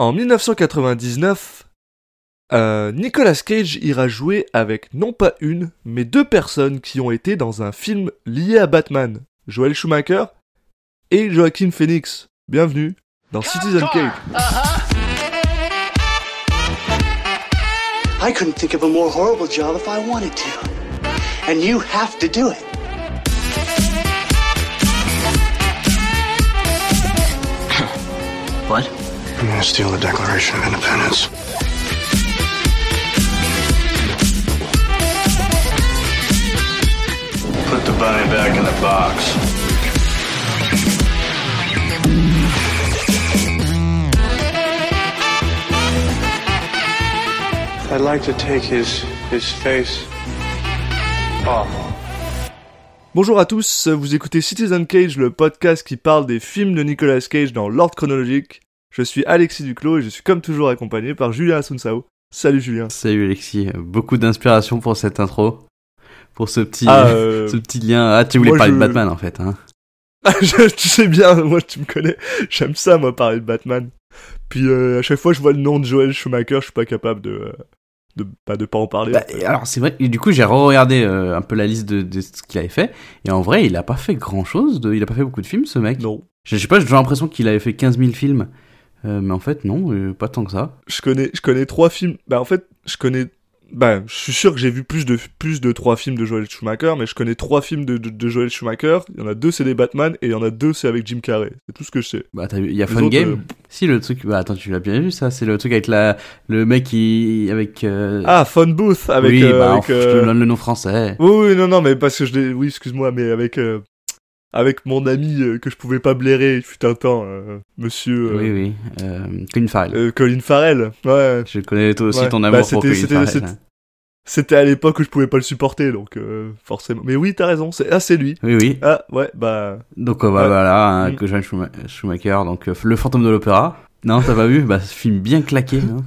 En 1999, euh, Nicolas Cage ira jouer avec non pas une, mais deux personnes qui ont été dans un film lié à Batman. Joel Schumacher et Joaquin Phoenix. Bienvenue dans Citizen Kane. I couldn't think of a more horrible job if I wanted to. And you have to do it. What? I'm gonna steal the Declaration of Independence. Put the bunny back in the box. I'd like to take his his face off. Bonjour à tous, vous écoutez Citizen Cage, le podcast qui parle des films de Nicolas Cage dans l'ordre chronologique. Je suis Alexis Duclos et je suis comme toujours accompagné par Julien Asunsao. Salut Julien. Salut Alexis, beaucoup d'inspiration pour cette intro, pour ce petit, Ah, euh, ce petit lien. Ah, tu voulais moi, parler je- de Batman en fait, hein je- tu sais bien, moi tu me connais, j'aime ça moi parler de Batman. Puis euh, à chaque fois je vois le nom de Joel Schumacher, je suis pas capable de euh, de pas de pas en parler. Bah, alors c'est vrai, et du coup j'ai re-regardé un peu la liste de, de ce qu'il avait fait, et en vrai il a pas fait grand chose, de, il a pas fait beaucoup de films ce mec. Non, Je, je sais pas, j'ai l'impression qu'il avait fait 15 000 films, euh, mais en fait non, euh, pas tant que ça. je connais je connais trois films. Bah en fait, je connais bah je suis sûr que j'ai vu plus de plus de trois films de Joel Schumacher, mais je connais trois films de, de, de Joel Schumacher. Il y en a deux c'est des Batman et il y en a deux c'est avec Jim Carrey. C'est tout ce que je sais. Bah t'as vu, il y a Les Fun autres, Game. euh, Si le truc, bah attends tu l'as bien vu ça, c'est le truc avec la, le mec qui, avec. Ah, Phone Booth avec. oui, bah avec, je te donne le nom français. Oui, oui, non, non, mais parce que je l'ai. Oui, excuse-moi, mais avec avec mon ami euh, que je pouvais pas blairer, il fut un temps, euh, Monsieur euh, Oui oui, Colin Farrell. Colin Farrell. Ouais. Je connais toi aussi Ouais. ton Bah, amour pour c'était- Colin Farrell. c'était- hein. C'était à l'époque où je pouvais pas le supporter, donc forcément. Mais oui, t'as raison. C'est ah, c'est lui. Oui oui. Ah, ouais, bah. Donc bah, Ouais. voilà, hein, Mm. que Schuma- Schumacher, donc le fantôme de l'opéra. Non, t'as pas vu? Bah ce film bien claqué, hein,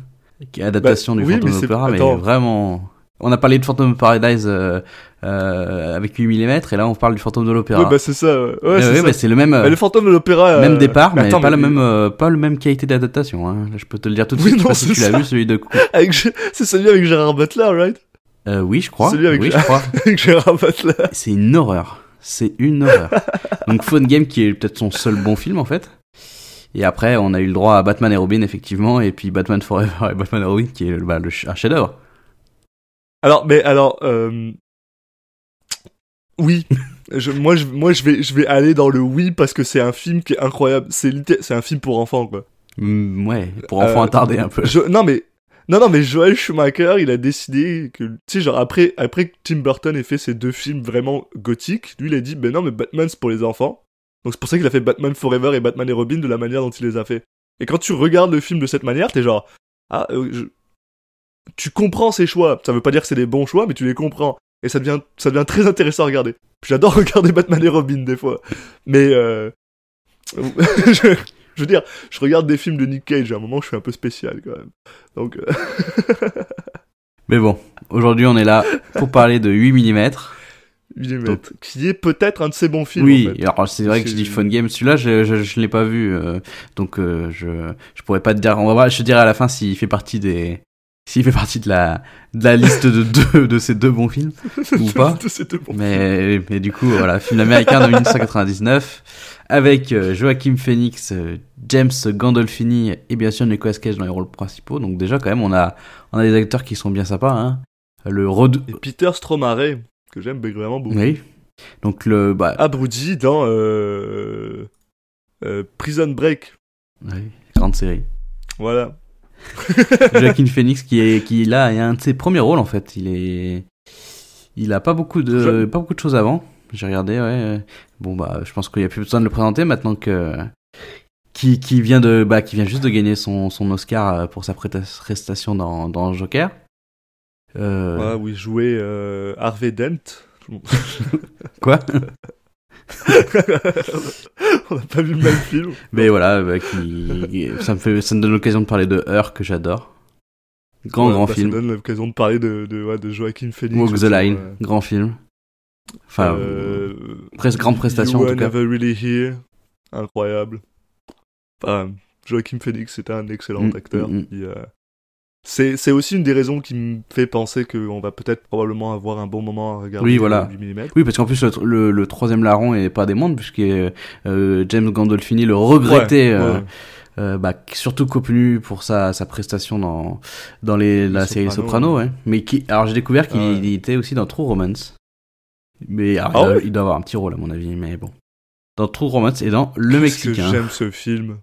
est adaptation Bah, du oui, fantôme de l'opéra, mais vraiment. On a parlé de Phantom Paradise euh, euh, avec 8 mm et là on parle du fantôme de l'opéra. Ouais, bah c'est ça. Ouais, Euh, c'est oui, mais c'est le même. euh, Bah, le fantôme de l'opéra. Même euh, départ, mais, attends, pas, la même, euh, pas le même qualité d'adaptation. Hein. Je peux te le dire tout de Oui, suite. je sais non, pas si tu l'as vu, celui de. avec C'est celui avec Gérard Butler, right? Euh, oui, je crois. Celui avec oui, Gérard- je crois. Avec Gérard Butler. C'est une horreur. C'est une horreur. Donc Phone Game qui est peut-être son seul bon film en fait. Et après, on a eu le droit à Batman et Robin effectivement, et puis Batman Forever et Batman et Robin qui est bah, le un chef-d'œuvre. Alors, mais alors, euh... oui. Je, moi, je, moi, je vais, je vais aller dans le oui parce que c'est un film qui est incroyable. C'est c'est un film pour enfants, quoi. Mm, ouais, pour enfants Euh, attardés un peu. Je- non, mais, non, non, mais Joel Schumacher, il a décidé que, tu sais, genre après, après que Tim Burton ait fait ces deux films vraiment gothiques, lui, il a dit, ben non, mais Batman, c'est pour les enfants. Donc c'est pour ça qu'il a fait Batman Forever et Batman et Robin de la manière dont il les a fait. Et quand tu regardes le film de cette manière, t'es genre, ah, euh, je- tu comprends ses choix. Ça veut pas dire que c'est des bons choix, mais tu les comprends. Et ça devient, ça devient très intéressant à regarder. J'adore regarder Batman et Robin des fois. Mais, euh... je, je veux dire, je regarde des films de Nick Cage, à un moment, je suis un peu spécial quand même. Donc, euh, Mais bon, aujourd'hui on est là pour parler de 8 mm. millimètre, qui est peut-être un de ses bons films. Oui, en fait. alors c'est vrai que je dis Fun Game, celui-là je, je, je l'ai pas vu, euh, donc euh, je, je pourrais pas te dire, on va voir, je te dirai à la fin s'il fait partie des, s'il fait partie de la, de la liste de deux, de ces deux bons films, ou pas. De ces deux bons Mais, mais du coup, voilà, film américain de 1999, avec euh, Joachim Phoenix, euh, James Gandolfini et bien sûr Nicolas Cage dans les rôles principaux. Donc déjà, quand même, on a, on a des acteurs qui sont bien sympas. Hein. Le Rod... Et Peter Stromare, que j'aime vraiment beaucoup. Oui. Donc le... Bah, Ah, Brody dans euh... euh, Prison Break. oui, grande série. Voilà. Joaquin Phoenix qui est qui là est un de ses premiers rôles en fait. Il est il a pas beaucoup de Je- pas beaucoup de choses avant. J'ai regardé ouais. Bon bah je pense qu'il y a plus besoin de le présenter maintenant que qui qui vient de bah qui vient juste de gagner son son Oscar euh, pour sa presta- prestation dans dans Joker. Euh, où il jouait euh, Harvey Dent. Quoi? On n'a pas vu le même film. Mais voilà, bah, qui ça me fait ça me donne l'occasion de parler de Her que j'adore. Grand Ouais, grand bah, film. Ça donne l'occasion de parler de, de, ouais, de Joaquin Phoenix. Walk the Line, ouais. grand film. Enfin, Euh, presque grande prestation, You en tout cas. Never Really Here. Incroyable. Enfin, Joaquin Phoenix c'était un excellent Mm, acteur. mm, mm. Euh, c'est aussi une des raisons qui me fait penser qu'on va peut-être probablement avoir un bon moment à regarder Oui, voilà. 8 mm. Oui, parce qu'en plus, le, le, le troisième larron est pas des moindres, puisque euh, James Gandolfini le regrettait, Ouais, euh, ouais. euh, bah, surtout connu pour sa, sa prestation dans, dans les, la série Soprano, ouais. Mais qui, alors j'ai découvert qu'il était aussi dans True Romance. Mais alors, Ah il, doit, ouais il doit avoir un petit rôle, à mon avis, mais bon. Dans True Romance et dans Le Mexicain. j'aime ce film.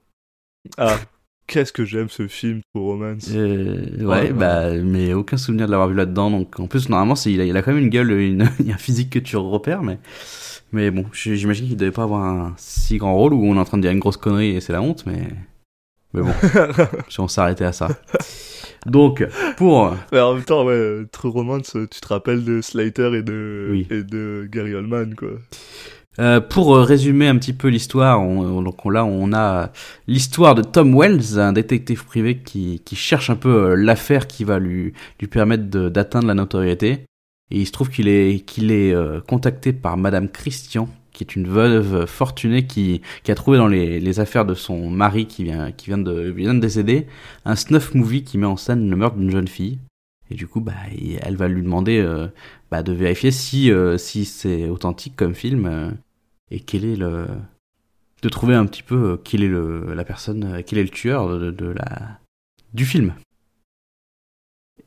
Ah, qu'est-ce que j'aime ce film True Romance. Euh, ouais, Ouais, bah, mais aucun souvenir de l'avoir vu là-dedans. Donc, en plus, normalement, c'est, il, a, il a quand même une gueule, une, il y a un physique que tu repères, mais, mais bon, j'imagine qu'il devait pas avoir un si grand rôle où on est en train de dire une grosse connerie et c'est la honte, mais, mais bon, si on s'arrêtait à ça. Donc, pour, Mais en même temps, ouais, euh, True Romance, tu te rappelles de Slater et de, Oui. et de Gary Oldman, quoi. Euh, pour euh, résumer un petit peu l'histoire, on, on- donc on- là, on a l'histoire de Tom Wells, un détective privé qui, qui cherche un peu euh, l'affaire qui va lui, lui permettre d'atteindre la notoriété. Et il se trouve qu'il est, qu'il est contacté par Madame Christian, qui est une veuve fortunée qui, qui a trouvé dans les, affaires de son mari qui vient, qui vient de, vient de décéder un snuff movie qui met en scène le meurtre d'une jeune fille. Et du coup, bah, elle va lui demander bah, de vérifier si, si c'est authentique comme film et quel est le. de trouver un petit peu euh, quel est le, la personne, euh, quel est le tueur de, de la, du film.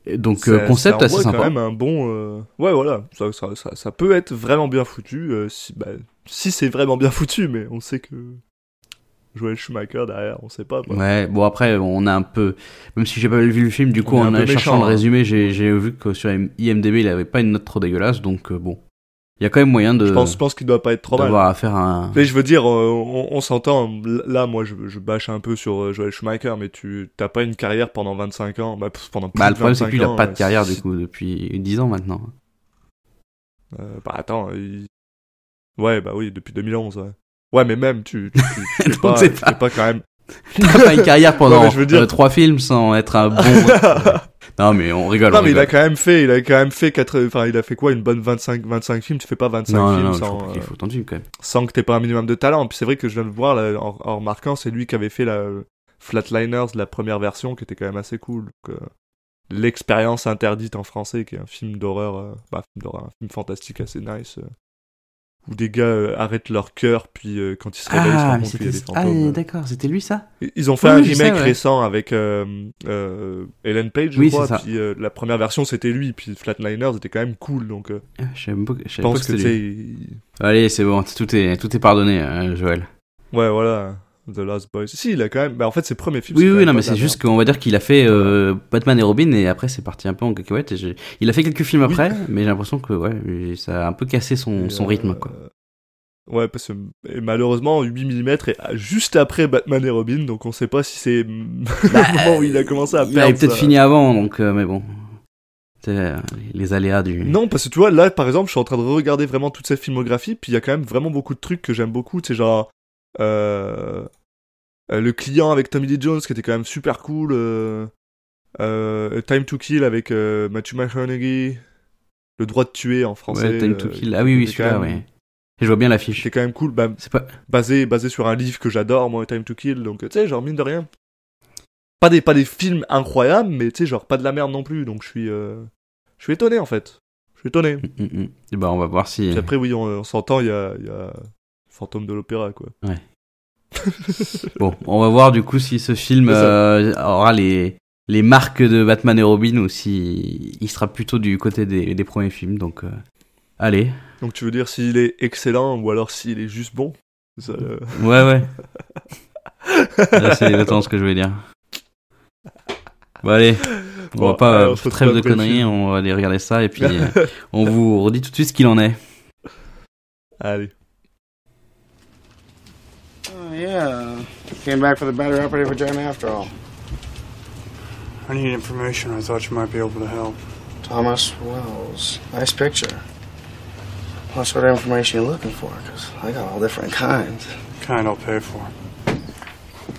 Et donc, euh, Ça- concept ça assez sympa. quand même un bon. euh, Ouais, voilà, ça, ça, ça, ça peut être vraiment bien foutu. euh, si bah, si c'est vraiment bien foutu, mais on sait que. Joel Schumacher derrière, on sait pas. Quoi. Ouais, bon après on a un peu, même si j'ai pas vu le film, du coup On en cherchant méchant, le hein. résumé, j'ai j'ai vu que sur IMDb il avait pas une note trop dégueulasse, donc euh, bon, il y a quand même moyen de Je pense, je pense qu'il doit pas être trop mal. à un. Mais je veux dire, euh, on, on s'entend. Là, moi, je, je bâche un peu sur euh, Joel Schumacher, mais tu t'as pas une carrière pendant 25 ans. Bah, pendant plus Bah le problème c'est 25 qu'il a pas de euh, carrière si- du coup depuis 10 ans maintenant. Euh, bah attends, il- ouais, bah oui, depuis 2011. Ouais, ouais mais même, tu, tu, tu, tu fais pas, tu pas- fais pas quand même. T'as pas une carrière pendant Ouais, mais je veux dire- euh, trois films sans être un bon. Non mais on rigole. non, on mais il a quand même fait, il a quand même fait quatre, enfin, il a fait quoi, une bonne 25, 25 films? Tu fais pas 25 Non, films non, sans, il euh, faut autant de films quand même. sans que t'aies pas un minimum de talent. Puis c'est vrai que je viens de voir là, en, en remarquant, c'est lui qui avait fait la Flatliners, la première version, qui était quand même assez cool. Donc, euh, L'expérience interdite en français, qui est un film d'horreur, euh, bah, film d'horreur, un film fantastique assez nice, euh, où des gars euh, arrêtent leur cœur, puis euh, quand ils se réveillent, ils se Ah, rendent des ah fantômes. d'accord, c'était lui ça? Ils ont fait Oui, un remake ouais. récent avec euh, euh, Ellen Page, je Oui, crois. Puis euh, la première version c'était lui, puis Flatliners était quand même cool. Donc euh, Ah, Je savais pas, pense que il- Allez c'est bon, tout est tout est pardonné, euh, Joël. ouais voilà, The Lost Boys. Si il a quand même, bah en fait ses premiers films. Oui, oui, non, mais c'est juste qu'on va dire qu'il a fait euh, Batman et Robin et après c'est parti un peu en cacahuète. Il a fait quelques films Oui. après, mais j'ai l'impression que ouais, ça a un peu cassé son, euh, rythme quoi. Ouais, parce que et malheureusement 8 mm est juste après Batman et Robin, donc on sait pas si c'est le moment où il a commencé à Il perdre. avait peut-être sa- fini avant, donc euh, mais bon, euh, les aléas du. Non, parce que tu vois, là, par exemple, je suis en train de regarder vraiment toute cette filmographie, puis il y a quand même vraiment beaucoup de trucs que j'aime beaucoup, tu sais, genre, euh, euh, le client avec Tommy Lee Jones, qui était quand même super cool, euh, euh, Time to Kill avec euh, Matthew McConaughey, Le droit de tuer en français. Ouais, Time to euh, Kill. Ah oui, oui, celui-là, même- ouais. Et je vois bien l'affiche. C'est quand même cool, bah, C'est pas. basé, basé sur un livre que j'adore, moi, Time to Kill, donc, tu sais, genre, mine de rien. Pas des, pas des films incroyables, mais, tu sais, genre, pas de la merde non plus, donc je suis, euh, je suis étonné, en fait. Je suis étonné. Mm, mm, mm. Et bah, on va voir si. Puis après, oui, on, on s'entend, il y a, il y a Fantôme de l'Opéra, quoi. Bon, on va voir du coup si ce film euh, aura les les marques de Batman et Robin ou si il sera plutôt du côté des, des premiers films. Donc, euh, allez. Donc tu veux dire s'il est excellent ou alors s'il est juste bon? Ça, euh, Ouais, ouais. C'est exactement ce que je voulais dire. Bon, allez. On Bon, va pas retrouve trêve de conneries, on va aller regarder ça et puis on vous redit tout de suite ce qu'il en est. Allez. Oh, yeah. Came back for the battery operated vagina after all. I need information. I thought you might be able to help. Thomas Wells. Nice picture. What sort of information you looking for? Because I got all different kinds. Kind I'll pay for.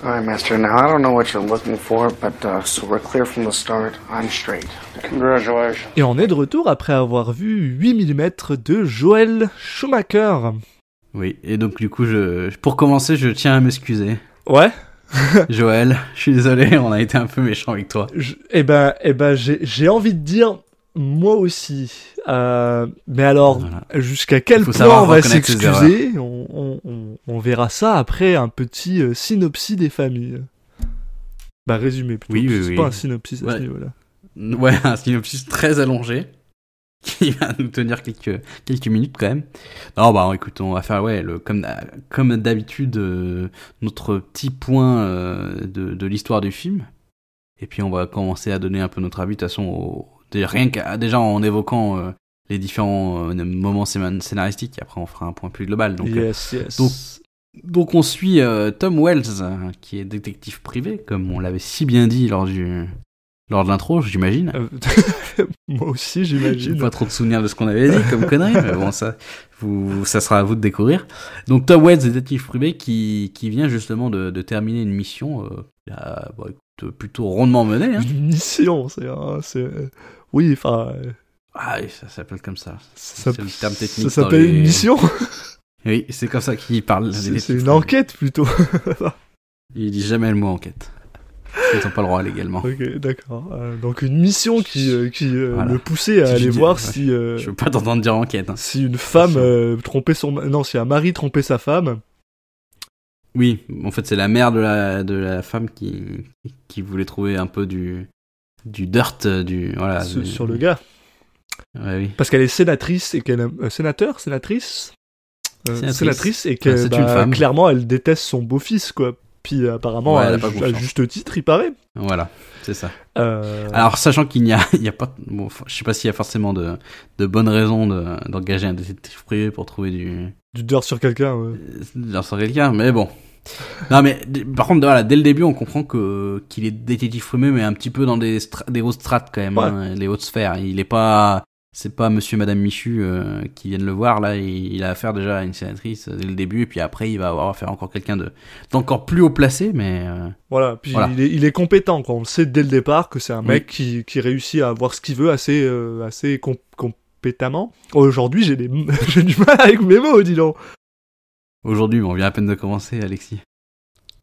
All right, Master. Now, I don't know what you're looking for, but uh, so we're clear from the start. I'm straight. Congratulations. Et on est de retour après avoir vu 8 mm de Joel Schumacher. Oui, et donc du coup, je, pour commencer, je tiens à m'excuser. Ouais Joël, je suis désolé, on a été un peu méchant avec toi. Je- eh ben, eh ben, j'ai envie de dire moi aussi. Euh, mais alors, Voilà. jusqu'à quel point on va s'excuser on, on, on, on verra ça après un petit euh, synopsis des familles. Bah résumé plutôt. Oui, oui, oui. pas un synopsis à Ouais. ce niveau-là. Ouais, un synopsis très allongé qui va nous tenir quelques quelques minutes quand même. Non, bah écoute, on va faire ouais, le comme comme d'habitude euh, notre petit point euh, de de l'histoire du film. Et puis on va commencer à donner un peu notre avis de toute façon au, déjà, rien qu'à déjà en évoquant euh, les différents moments scéna- scénaristiques. Après on fera un point plus global. Donc yes, yes. donc- donc on suit Tom Wells euh, qui est détective privé comme on l'avait si bien dit lors du lors de l'intro, j'imagine. Euh, moi aussi, j'imagine. pas trop de souvenirs de ce qu'on avait dit comme connerie, mais bon, ça, vous, ça sera à vous de découvrir. Donc, Tom Wells, détective privé, qui, qui vient justement de, de terminer une mission, euh, bah, écoute, plutôt rondement menée. Hein. Une mission, c'est un- c'est euh, oui, enfin, euh, Ah, oui, ça s'appelle comme ça. ça, C'est le terme technique ça s'appelle les- une mission. Oui, c'est comme ça qu'il parle. C'est une enquête plutôt. Il dit jamais le mot enquête. Ils n'ont pas le droit légalement. ok, d'accord. Euh, donc une mission qui euh, qui euh, Voilà. le poussait à aller voir ouais. si euh, Je veux pas t'entendre dire enquête. hein. si une femme trompait son non si un mari trompait sa femme. Oui, en fait, c'est la mère de la, de la femme qui, qui voulait trouver un peu du, du dirt, du, voilà. sur- du- sur le gars Ouais, oui. parce qu'elle est sénatrice et qu'elle sénateur sénatrice? Sénatrice. sénatrice et Ah, que c'est bah, une femme. clairement elle déteste son beau-fils quoi. Puis euh, apparemment Ouais, à, ju- confiance. juste titre il paraît. Voilà, c'est ça. Euh, Alors, sachant qu'il n'y a, il y a pas, bon, je sais pas s'il y a forcément de, de bonnes raisons de, d'engager un détective privé pour trouver du, du dirt sur quelqu'un. ouais. dans sur quelqu'un, mais bon. Non, mais, par contre, voilà, dès le début, on comprend que, qu'il est détective privé, mais un petit peu dans des, des hautes strates quand même, Ouais. hein, les hautes sphères. Il est pas, c'est pas monsieur, madame Michu, euh, qui viennent le voir, là, il, il a affaire déjà à une sénatrice dès le début, et puis après, il va avoir affaire à encore quelqu'un de, d'encore plus haut placé, mais, euh, Voilà, puis Voilà. Il, est, il est compétent, quoi. On le sait dès le départ que c'est un Oui. mec qui, qui réussit à avoir ce qu'il veut assez, euh, assez com- compétemment. Aujourd'hui, j'ai des- j'ai du mal avec mes mots, dis donc. aujourd'hui, on vient à peine de commencer, Alexis.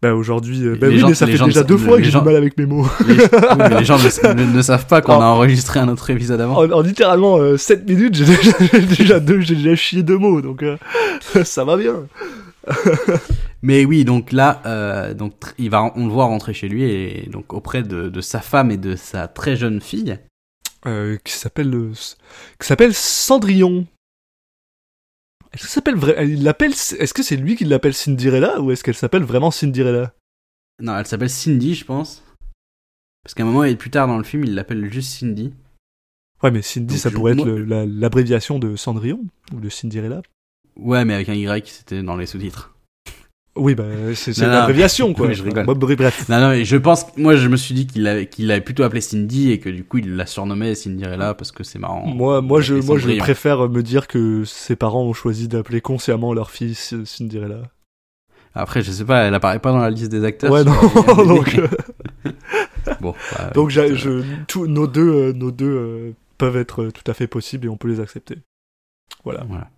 Bah aujourd'hui, euh, bah oui, gens- mais ça fait déjà deux fois que j'ai du mal avec mes mots. Les, oui, mais les gens ne, ne- ne savent pas qu'on a enregistré un autre épisode avant. En, en littéralement 7 minutes, j'ai déjà, deux, j'ai déjà chié deux mots, donc euh, ça va bien. Mais oui, donc là, euh, donc il va, on le voit rentrer chez lui et donc auprès de, de sa femme et de sa très jeune fille. Euh, qui s'appelle euh, qui s'appelle Cendrillon. Est-ce que s'appelle il l'appelle est-ce que c'est lui qui l'appelle Cinderella ou est-ce qu'elle s'appelle vraiment Cinderella? Non, elle s'appelle Cindy, je pense. Parce qu'à un moment et plus tard dans le film, il l'appelle juste Cindy. Ouais, mais Cindy, Donc, ça je- pourrait être l'abréviation de Cendrillon ou de Cinderella. Ouais, mais avec un Y, c'était dans les sous-titres. Oui, bah c'est non. l'abréviation quoi. Oui, je rigole. Bref. Non, non, mais je pense, moi, je me suis dit qu'il l'avait, qu'il plutôt appelé Cindy et que du coup, il la surnommait Cinderella parce que c'est marrant. Moi, moi, je, moi, je préfère me dire que ses parents ont choisi d'appeler consciemment leur fille C- Cinderella. Après, je sais pas, elle apparaît pas dans la liste des acteurs. Ouais, non. Donc, euh, bon. bah, donc, j'ai- écoute, je, tous nos deux, euh, nos deux euh, peuvent être euh, tout à fait possibles et on peut les accepter. Voilà. Voilà.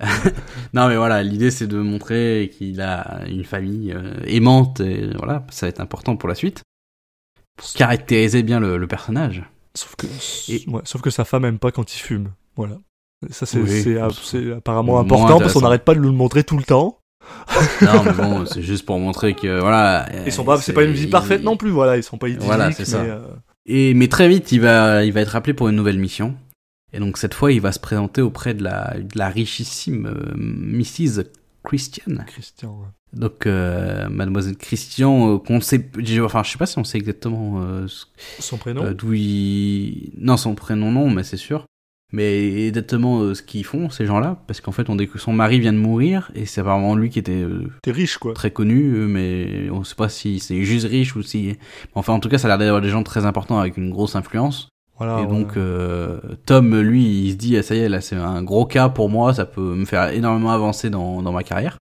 non mais voilà, l'idée c'est de montrer qu'il a une famille euh, aimante et voilà, ça va être important pour la suite. Pour caractériser bien le, le personnage. Sauf que, Et- ouais, sauf que sa femme aime pas quand il fume. Voilà. Ça, c'est Oui, apparemment important parce qu'on n'arrête pas de nous le montrer tout le temps. Non mais bon, c'est juste pour montrer que voilà. Ils sont pas, c'est pas une vie il- parfaite non plus, voilà, ils sont pas idylliques, Voilà, c'est ça. mais, euh, Et mais très vite, il va, il va être appelé pour une nouvelle mission. Et donc cette fois, il va se présenter auprès de la, de la richissime euh, Mrs. Christian. Christian. ouais. Donc euh, Mademoiselle Christian, euh, qu'on sait, enfin je sais pas si on sait exactement euh, Son prénom euh, d'où il, non son prénom non, mais c'est sûr. Mais exactement euh, ce qu'ils font ces gens-là, parce qu'en fait on dit que son mari vient de mourir et c'est apparemment lui qui était euh, T'es riche, quoi. très connu, mais on sait pas si c'est juste riche ou si. Enfin, en tout cas, ça a l'air d'avoir des gens très importants avec une grosse influence. Voilà, et ouais. donc, euh, Tom, lui, il se dit, ah, ça y est, là, c'est un gros cas pour moi, ça peut me faire énormément avancer dans, dans ma carrière.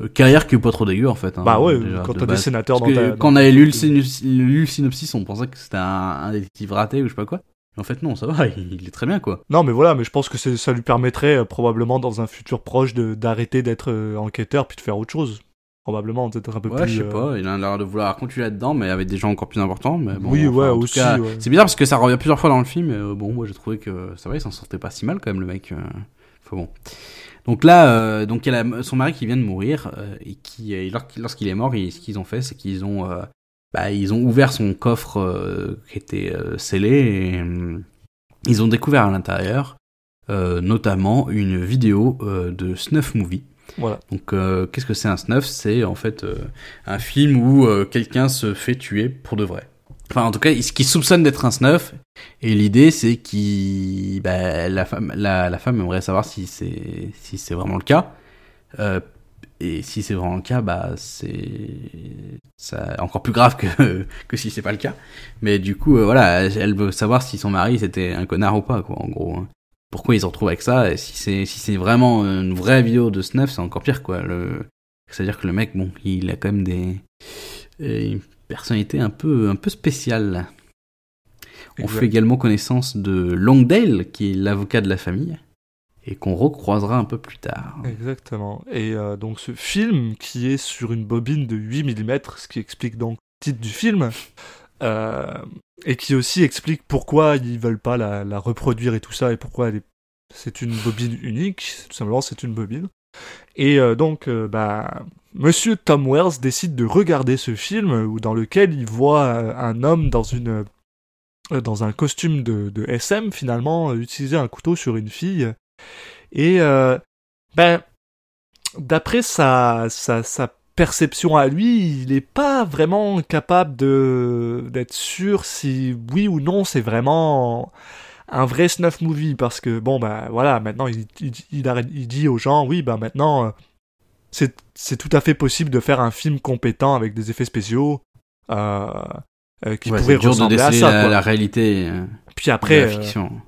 Euh, carrière qui est pas trop dégueu, en fait. hein, Bah ouais, déjà, quand de t'as des sénateurs Parce dans que ta... Quand on avait lu le, synopsis- lu le synopsis, on pensait que c'était un, un détective raté ou je sais pas quoi. Mais en fait, non, ça va, il, il est très bien, quoi. Non, mais voilà, mais je pense que c'est- ça lui permettrait euh, probablement dans un futur proche de- d'arrêter d'être enquêteur puis de faire autre chose. Probablement peut-être un peu Ouais, plus. je sais euh, pas, il a l'air de vouloir continuer là-dedans, mais avec des gens encore plus importants. Mais bon, Oui, enfin, ouais, en aussi, ouais. C'est bizarre parce que ça revient plusieurs fois dans le film. Et, euh, bon, moi j'ai trouvé que ça va, il s'en sortait pas si mal quand même, le mec. euh. Enfin bon. Donc là, euh, donc il y a son mari qui vient de mourir euh, et qui, euh, lors- lorsqu'il est mort, ce qu'ils ont fait, c'est qu'ils ont, euh, bah, ils ont ouvert son coffre euh, qui était euh, scellé et euh, ils ont découvert à l'intérieur, euh, notamment une vidéo euh, de snuff movie. Donc, euh, qu'est-ce que c'est un snuff? C'est en fait euh, un film où euh, quelqu'un se fait tuer pour de vrai. Enfin, en tout cas, ce qui soupçonne d'être un snuff. Et l'idée, c'est qu'il, bah, la femme, la, femme aimerait savoir si c'est si c'est vraiment le cas. Et si c'est vraiment le cas, bah c'est encore plus grave que que si c'est pas le cas. Mais du coup, voilà, elle veut savoir si son mari c'était un connard ou pas, quoi, en gros. hein. Pourquoi ils se retrouvent avec ça Et si c'est si c'est vraiment une vraie vidéo de snuff, c'est encore pire, quoi. Le... C'est-à-dire que le mec, bon, il a quand même des euh, une personnalité un peu un peu spéciale. On Exact. fait également connaissance de Longdale, qui est l'avocat de la famille, et qu'on recroisera un peu plus tard. Exactement. Et euh, donc ce film qui est sur une bobine de 8 mm, ce qui explique donc le titre du film, et qui aussi explique pourquoi ils veulent pas la, reproduire et tout ça, et pourquoi c'est une bobine unique, tout simplement c'est une bobine. Et euh, donc, euh, bah, Monsieur Tom Wells décide de regarder ce film dans lequel il voit euh, un homme dans une euh, dans un costume de, SM finalement euh, utiliser un couteau sur une fille et euh, ben d'après sa, sa sa perception à lui il est pas vraiment capable de d'être sûr si oui ou non c'est vraiment un vrai snuff movie parce que bon bah voilà maintenant il, il, il, il dit aux gens oui bah maintenant euh, c'est c'est tout à fait possible de faire un film compétent avec des effets spéciaux euh, euh, qui Ouais, de ressembler à ça la, quoi. la réalité euh, puis après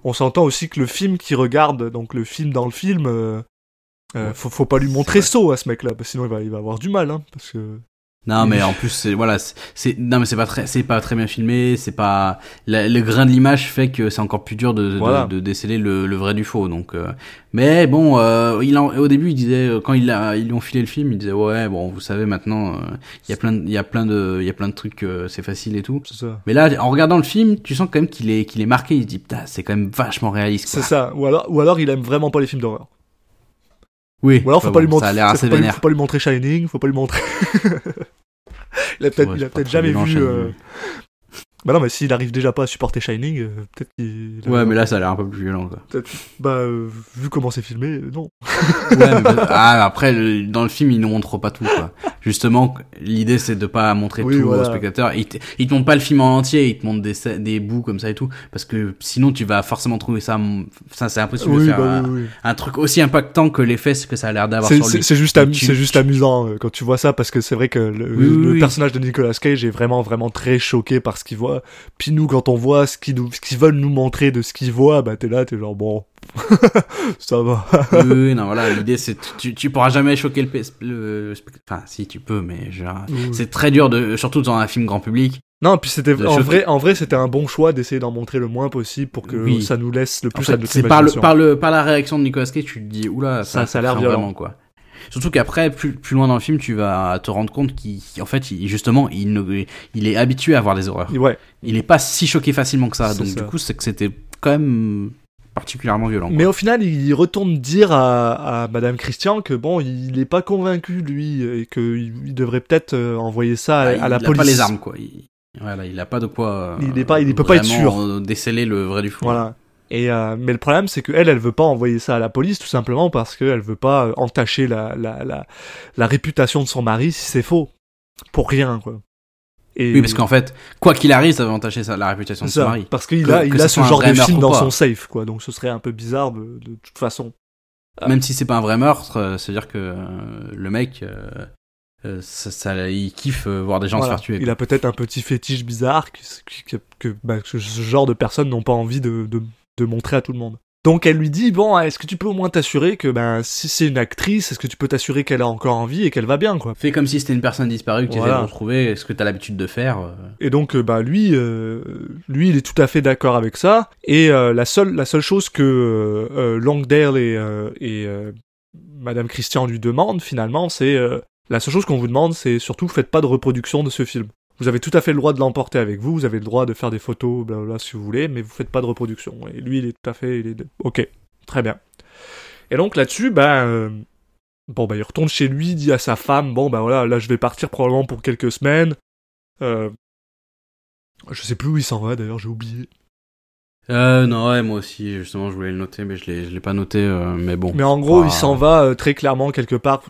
on s'entend aussi que le film qui regarde, donc le film dans le film, euh, faut, faut pas lui montrer saut à ce mec-là, parce que sinon il va, il va avoir du mal, hein, parce que... Non, mais en plus, c'est voilà, c'est- non, mais c'est pas très, c'est pas très bien filmé. C'est pas la- le grain de l'image fait que c'est encore plus dur de, de- Voilà. de, déceler le, le vrai du faux. Donc, euh, mais bon, euh, il en- au début, il disait euh, quand il a, ils lui ont filé le film, il disait ouais, bon, vous savez maintenant, euh, il y a plein, de- il y a plein de, il y a plein de trucs, euh, c'est facile et tout. Ça. Mais là, en regardant le film, tu sens quand même qu'il est, qu'il est marqué. Il se dit putain, c'est quand même vachement réaliste. C'est ça. Ou alors, ou alors il aime vraiment pas les films d'horreur. Oui. Ou alors faut pas bon, lui montrer. Ça a l'air faut assez pas vénère. faut pas lui montrer Shining, faut pas lui montrer. il a peut-être, il a jamais vu. Euh, Bah non, mais s'il arrive déjà pas à supporter Shining, euh, peut-être qu'il. Ouais, mais là, ça a l'air un peu plus violent. Quoi. peut-être- Bah, euh, vu comment c'est filmé, euh, non. Ouais, mais ah, après, le- dans le film, ils ne montrent pas tout, quoi. Justement, l'idée, c'est de pas montrer Oui, tout voilà. aux spectateurs. Ils te, ils te montrent pas le film en entier, ils te montrent des, des bouts comme ça et tout. Parce que sinon, tu vas forcément trouver ça, ça c'est impossible de faire bah un, oui, un truc aussi impactant que l'effet que ça a l'air d'avoir C'est sur lui. c'est juste, Tu- juste amusant euh, quand tu vois ça parce que c'est vrai que le, le personnage de Nicolas Cage est vraiment vraiment très choqué par ce qu'il voit. Puis nous quand on voit ce qu'ils veulent nous montrer de ce qu'ils voient, bah t'es là, t'es genre bon, ça va. oui, non, voilà, l'idée, c'est, tu, tu pourras jamais choquer le, le, enfin, si tu peux, mais genre, Oui. c'est très dur de, surtout dans un film grand public. Non, puis c'était en vrai en vrai c'était un bon choix d'essayer d'en montrer le moins possible pour que Oui. ça nous laisse le En plus fait, à notre c'est par le, imagination. par le, par la réaction de Nicolas Cage, tu te dis, oula, Ça- ça, ça a l'air violent. vraiment, quoi. Surtout qu'après, plus, plus loin dans le film, tu vas te rendre compte qu'il, en fait, il- justement, il, ne- il est habitué à voir des horreurs. Ouais. Il est pas si choqué facilement que ça. Donc, ça. du coup, c'est que c'était quand même particulièrement violent. quoi. Mais au final, il retourne dire à, à Madame Christian que bon, il est pas convaincu lui et qu'il il devrait peut-être euh, envoyer ça à, Ah, à il la a police. pas les armes, quoi. Il, voilà, il a pas de quoi. Il est pas- il peut pas être sûr. euh, Déceler le vrai du faux. Voilà. Et euh, mais le problème, c'est que elle, veut pas envoyer ça à la police, tout simplement parce qu'elle veut pas euh, entacher la, la, la, la réputation de son mari si c'est faux. Pour rien, quoi. Et Oui, parce qu'en fait, quoi qu'il arrive, ça va entacher la réputation de son mari. parce qu'il a, que il a ce genre de film dans son safe, quoi. Donc ce serait un peu bizarre de, de toute façon. Ah. Même si c'est pas un vrai meurtre, euh, c'est-à-dire que euh, le mec, euh, euh, ça, ça- il kiffe euh, voir des gens Voilà. se faire tuer. Il a peut-être un petit fétiche bizarre que, que, que- bah, que ce genre de personnes n'ont pas envie de, de, de montrer à tout le monde. Donc elle lui dit bon est-ce que tu peux au moins t'assurer que ben si c'est une actrice est-ce que tu peux t'assurer qu'elle a encore envie et qu'elle va bien quoi? Fais comme si c'était une personne disparue que tu Voilà. de retrouver, ce que tu as l'habitude de faire. euh. Et donc euh, bah lui euh, lui il est tout à fait d'accord avec ça et euh, la seule la seule chose que euh, Longdale et et Madame Christian lui demandent finalement c'est La seule chose qu'on vous demande, c'est surtout faites pas de reproduction de ce film. Vous avez tout à fait le droit de l'emporter avec vous, vous avez le droit de faire des photos, blablabla, si vous voulez, mais vous faites pas de reproduction. Et lui, il est tout à fait, il est, ok, très bien. Et donc là-dessus, ben, euh, bon, ben, il retourne chez lui, dit à sa femme, bon, ben voilà, là, je vais partir probablement pour quelques semaines. Euh, je sais plus où il s'en va, d'ailleurs, j'ai oublié. Euh, non, ouais, moi aussi, justement, je voulais le noter, mais je l'ai, je l'ai pas noté, euh, mais bon. Mais en gros, Ah. il s'en va euh, très clairement quelque part.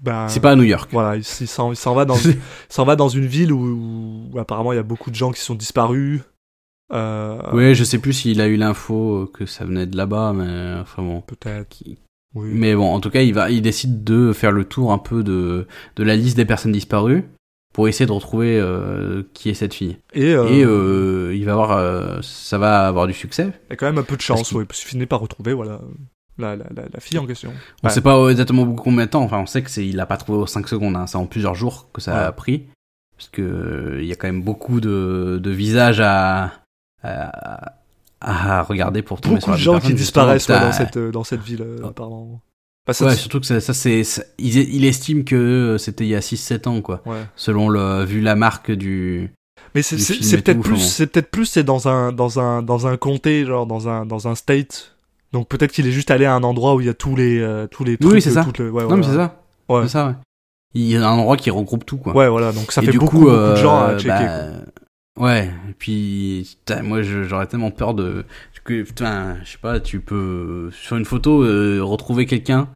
Ben, C'est pas à New York. Voilà, il, il s'en, il va dans, il s'en va dans une ville où, où apparemment il y a beaucoup de gens qui sont disparus. Euh, Oui, je sais plus s'il a eu l'info que ça venait de là-bas, mais enfin bon. Peut-être. Oui. Mais bon, en tout cas, il va, il décide de faire le tour un peu de, de la liste des personnes disparues pour essayer de retrouver euh, qui est cette fille. Et, euh, Et euh, il va avoir, ça va avoir du succès. il y a quand même un peu de chance, parce oui, parce qu'il finit par retrouver voilà, la, la, la, fille en question. On Ouais. sait pas exactement combien de temps. Enfin, on sait que c'est, il a pas trouvé aux 5 secondes. Hein. C'est en plusieurs jours que ça Ouais. a pris, parce que euh, il y a quand même beaucoup de, de visages à, à, à regarder pour tomber sur Beaucoup la de gens personne, qui disparaissent ouais, dans, cette, euh, dans cette ville, euh, Oh. apparemment. Bah, ça, Ouais, surtout que ça, ça c'est, il, il estime que c'était il y a 6-7 ans, quoi. Selon le, vu la marque du. Mais c'est, peut-être plus, c'est peut-être plus, c'est dans un, dans un, dans un comté, genre dans un, dans un state. Donc peut-être qu'il est juste allé à un endroit où il y a tous les, euh, tous les trucs. Oui, c'est euh, ça. les- ouais, Non, mais c'est ça. Ouais. C'est ça, ouais. Il y a un endroit qui regroupe tout, quoi. Ouais, voilà. Donc ça Et fait du beaucoup, coup, beaucoup de euh, gens à checker. bah, quoi. Ouais, et puis putain, moi j'aurais tellement peur de que putain, je sais pas, tu peux sur une photo euh, retrouver quelqu'un.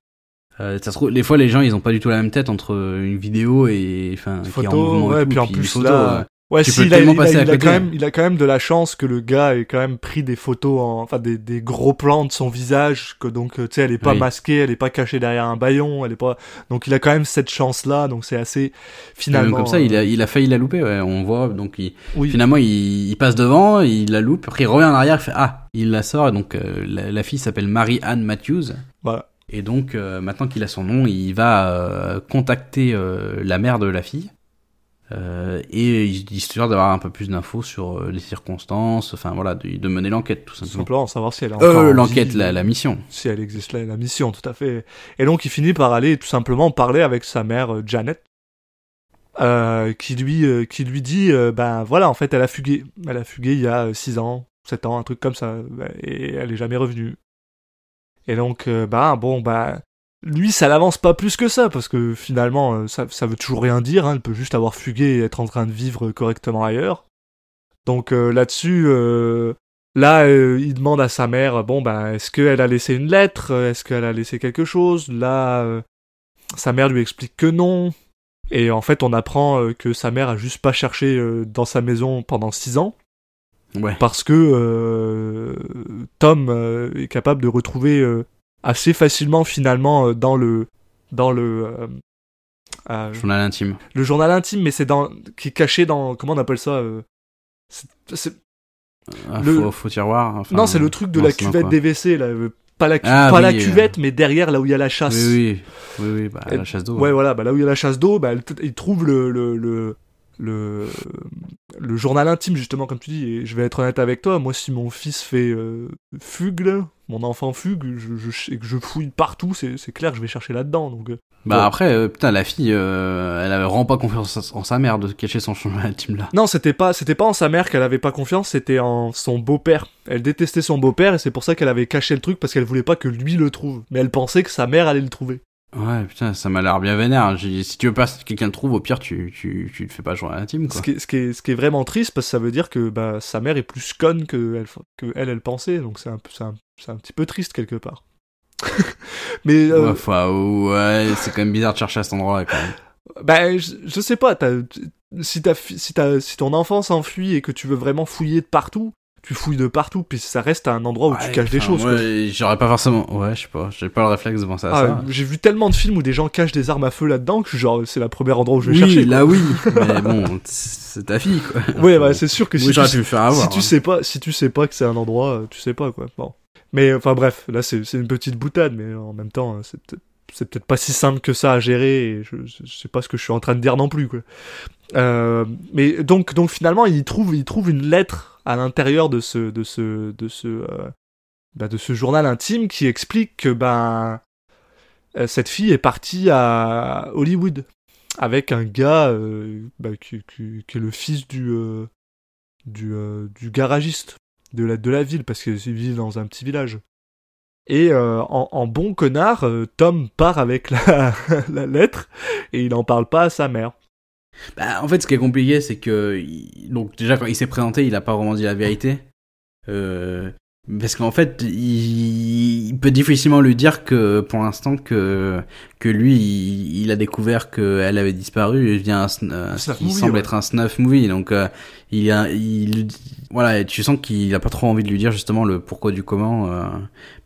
Euh, ça se trouve, des fois les gens ils ont pas du tout la même tête entre une vidéo et enfin qui est en Photo, et ouais, tout, puis en plus photo, là, Ouais, Tu si, peux il a, il il quand même, il a quand même de la chance que le gars ait quand même pris des photos, en, enfin des, des gros plans de son visage, que donc euh, tu sais, elle est pas Oui. masquée, elle est pas cachée derrière un baillon, elle est pas, donc il a quand même cette chance là, donc c'est assez même finalement. comme ça, il euh, a, il a failli la louper. Ouais, on voit donc il, oui, finalement il, il passe devant, il la loupe, après il revient en arrière, il fait ah, il la sort et donc euh, la, la fille s'appelle Marie Anne Matthews. voilà. Et donc, euh, maintenant qu'il a son nom, il va euh, contacter euh, la mère de la fille. Euh, et histoire d'avoir un peu plus d'infos sur euh, les circonstances, enfin voilà, de, de mener l'enquête tout simplement. simplement savoir si elle est encore Euh, en l'enquête, la, la mission. si elle existe là, la mission, tout à fait. Et donc il finit par aller tout simplement parler avec sa mère euh, Janet, euh, qui lui qui lui dit ben voilà en fait elle a fugué, elle a fugué il y a 6 ans, 7 ans, un truc comme ça, et elle est jamais revenue. Et donc bah bon bah lui ça l'avance pas plus que ça parce que finalement euh, ça ça veut toujours rien dire, hein, elle peut juste avoir fugué et être en train de vivre correctement ailleurs. Donc euh, là-dessus euh, Là, euh, il demande à sa mère, bon, ben, est-ce qu'elle a laissé une lettre? Est-ce qu'elle a laissé quelque chose? Là, sa mère lui explique que non. Et en fait, on apprend que sa mère a juste pas cherché dans sa maison pendant six ans, Ouais. parce que Tom est capable de retrouver assez facilement, finalement, euh, dans le... Dans le... euh, euh, Journal intime. le journal intime, mais c'est dans... qui est caché dans... Comment on appelle ça euh, c'est- Un Le- faux, faux tiroir. enfin, non, c'est le truc de non, la cuvette des WC, là. euh, Pas la, cu- Ah, pas oui, la euh. cuvette, mais derrière, là où il y a la chasse. Oui, oui, oui, oui, bah, Et- la chasse d'eau. Ouais, voilà, bah, là où il y a la chasse d'eau, bah, il trouve le, le, le, le, le journal intime, justement, comme tu dis. Et je vais être honnête avec toi, moi, si mon fils fait euh, fugue, là, mon enfant fugue, je, je, et que je fouille partout, c'est clair que je vais chercher là-dedans. Donc, euh, Bah Ouais. après, euh, putain, la fille, euh, elle avait vraiment pas confiance en sa mère de cacher son journal intime là. Non, c'était pas, c'était pas en sa mère qu'elle avait pas confiance, c'était en son beau-père. Elle détestait son beau-père et c'est pour ça qu'elle avait caché le truc parce qu'elle voulait pas que lui le trouve. Mais elle pensait que sa mère allait le trouver. Ouais, putain, ça m'a l'air bien vénère. J'ai dit, Si tu veux pas que quelqu'un le trouve, au pire, tu, tu, tu le fais pas journal intime, quoi. Ce qui, est, ce, qui est, ce qui est vraiment triste parce que ça veut dire que bah, sa mère est plus conne que elle, que elle, elle pensait. Donc c'est un, un, un petit peu triste quelque part. Mais euh, Ouais, ouais, c'est quand même bizarre de chercher à cet endroit-là, quand même. bah, je, je sais pas, si, fi- si, ta- si ton enfant s'enfuit et que tu veux vraiment fouiller de partout, tu fouilles de partout, puis ça reste un endroit où tu caches des choses. Ouais, j'aurais pas forcément. Ouais, je sais pas, j'ai pas le réflexe de penser à Ah, ça. J'ai vu tellement de films où des gens cachent des armes à feu là-dedans que genre c'est le premier endroit où je vais oui, chercher. quoi. là oui, mais bon, c'est ta fille, quoi. Ouais, bah, c'est sûr que si Oui, tu, pu faire avoir. si tu hein. sais pas, si tu sais pas que c'est un endroit, euh, tu sais pas quoi. Bon. Mais enfin bref, là c'est une petite boutade, mais en même temps, c'est peut-être c'est peut-être pas si simple que ça à gérer. Et je, je, je sais pas ce que je suis en train de dire non plus quoi. Euh, mais donc donc finalement, il trouve il trouve une lettre à l'intérieur de ce de ce de ce euh, bah, de ce journal intime qui explique que ben euh, cette fille est partie à Hollywood avec un gars euh, bah, qui, est le fils du du, du garagiste de la ville parce qu'ils vivent dans un petit village. Et en, bon connard, Tom part avec la lettre et il n'en parle pas à sa mère. Bah, en fait, ce qui est compliqué, c'est que il- donc déjà quand il s'est présenté, il a pas vraiment dit la vérité. Euh, parce qu'en fait, il... il peut difficilement lui dire que pour l'instant que que lui, il, il a découvert qu'elle avait disparu via un, ce snuff qui movie, semble ouais. être un snuff movie. Donc euh, il a, il voilà, tu sens qu'il a pas trop envie de lui dire justement le pourquoi du comment, euh,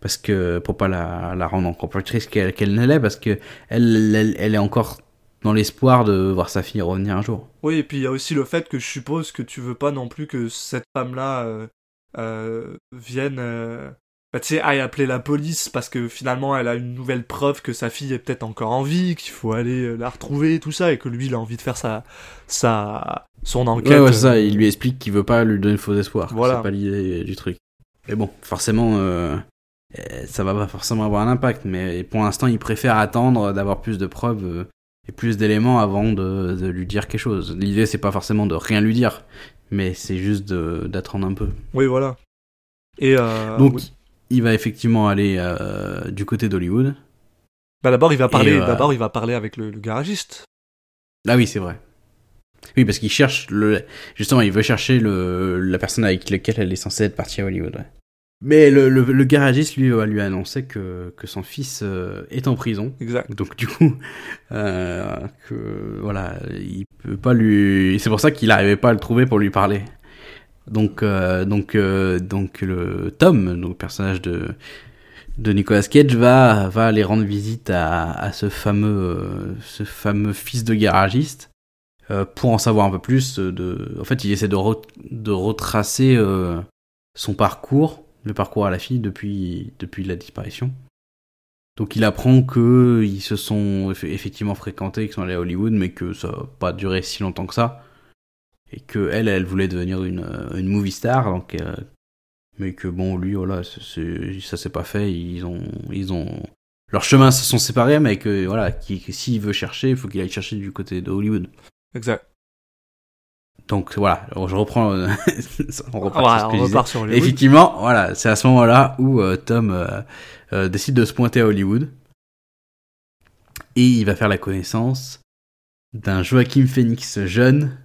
parce que pour pas la, la rendre encore plus triste qu'elle qu'elle ne l'est, parce que elle, elle, elle est encore dans l'espoir de voir sa fille revenir un jour. Oui, et puis il y a aussi le fait que je suppose que tu veux pas non plus que cette femme-là euh, euh, vienne, euh, bah, tu sais, aille appeler la police parce que finalement elle a une nouvelle preuve que sa fille est peut-être encore en vie, qu'il faut aller la retrouver, tout ça, et que lui il a envie de faire sa, sa, son enquête. Ouais, ouais, ça. Il lui explique qu'il veut pas lui donner faux espoir. Voilà. C'est pas l'idée du truc. Mais bon, forcément, ça va pas forcément avoir un impact. Mais pour l'instant, il préfère attendre d'avoir plus de preuves et plus d'éléments avant de, de lui dire quelque chose. L'idée, c'est pas forcément de rien lui dire, mais c'est juste d'attendre un peu. Oui, voilà. Et euh, Donc, oui. il va effectivement aller euh, du côté d'Hollywood. Bah, d'abord il va parler, euh, d'abord il va parler avec le, le garagiste. Ah oui, c'est vrai. Oui, parce qu'il cherche le, justement, il veut chercher le, la personne avec laquelle elle est censée être partie à Hollywood. ouais. Mais le, le, le garagiste, lui, va lui annoncer que, que son fils euh, est en prison. Exact. Donc, du coup, euh, que, voilà, il peut pas lui, c'est pour ça qu'il n'arrivait pas à le trouver pour lui parler. Donc, euh, donc, euh, donc, le Tom, donc, le personnage de, de Nicolas Cage va, va aller rendre visite à, à ce fameux, euh, ce fameux fils de garagiste euh, pour en savoir un peu plus. De, en fait, il essaie de, re- de retracer euh, son parcours, le parcours à la fille depuis, depuis la disparition. Donc, il apprend que ils se sont eff- effectivement fréquentés, qu'ils sont allés à Hollywood, mais que ça n'a pas duré si longtemps que ça. Et que elle, elle voulait devenir une, une movie star, donc euh, mais que bon lui voilà c'est- c'est- ça s'est pas fait ils ont ils ont leurs chemins se sont séparés mais que voilà qui s'il veut chercher il faut qu'il aille chercher du côté de Hollywood Exact. Donc voilà je reprends euh, on repart Voilà, sur ce que on je disais. repart sur Hollywood. effectivement voilà c'est à ce moment là où euh, Tom euh, euh, décide de se pointer à Hollywood et il va faire la connaissance d'un Joaquin Phoenix jeune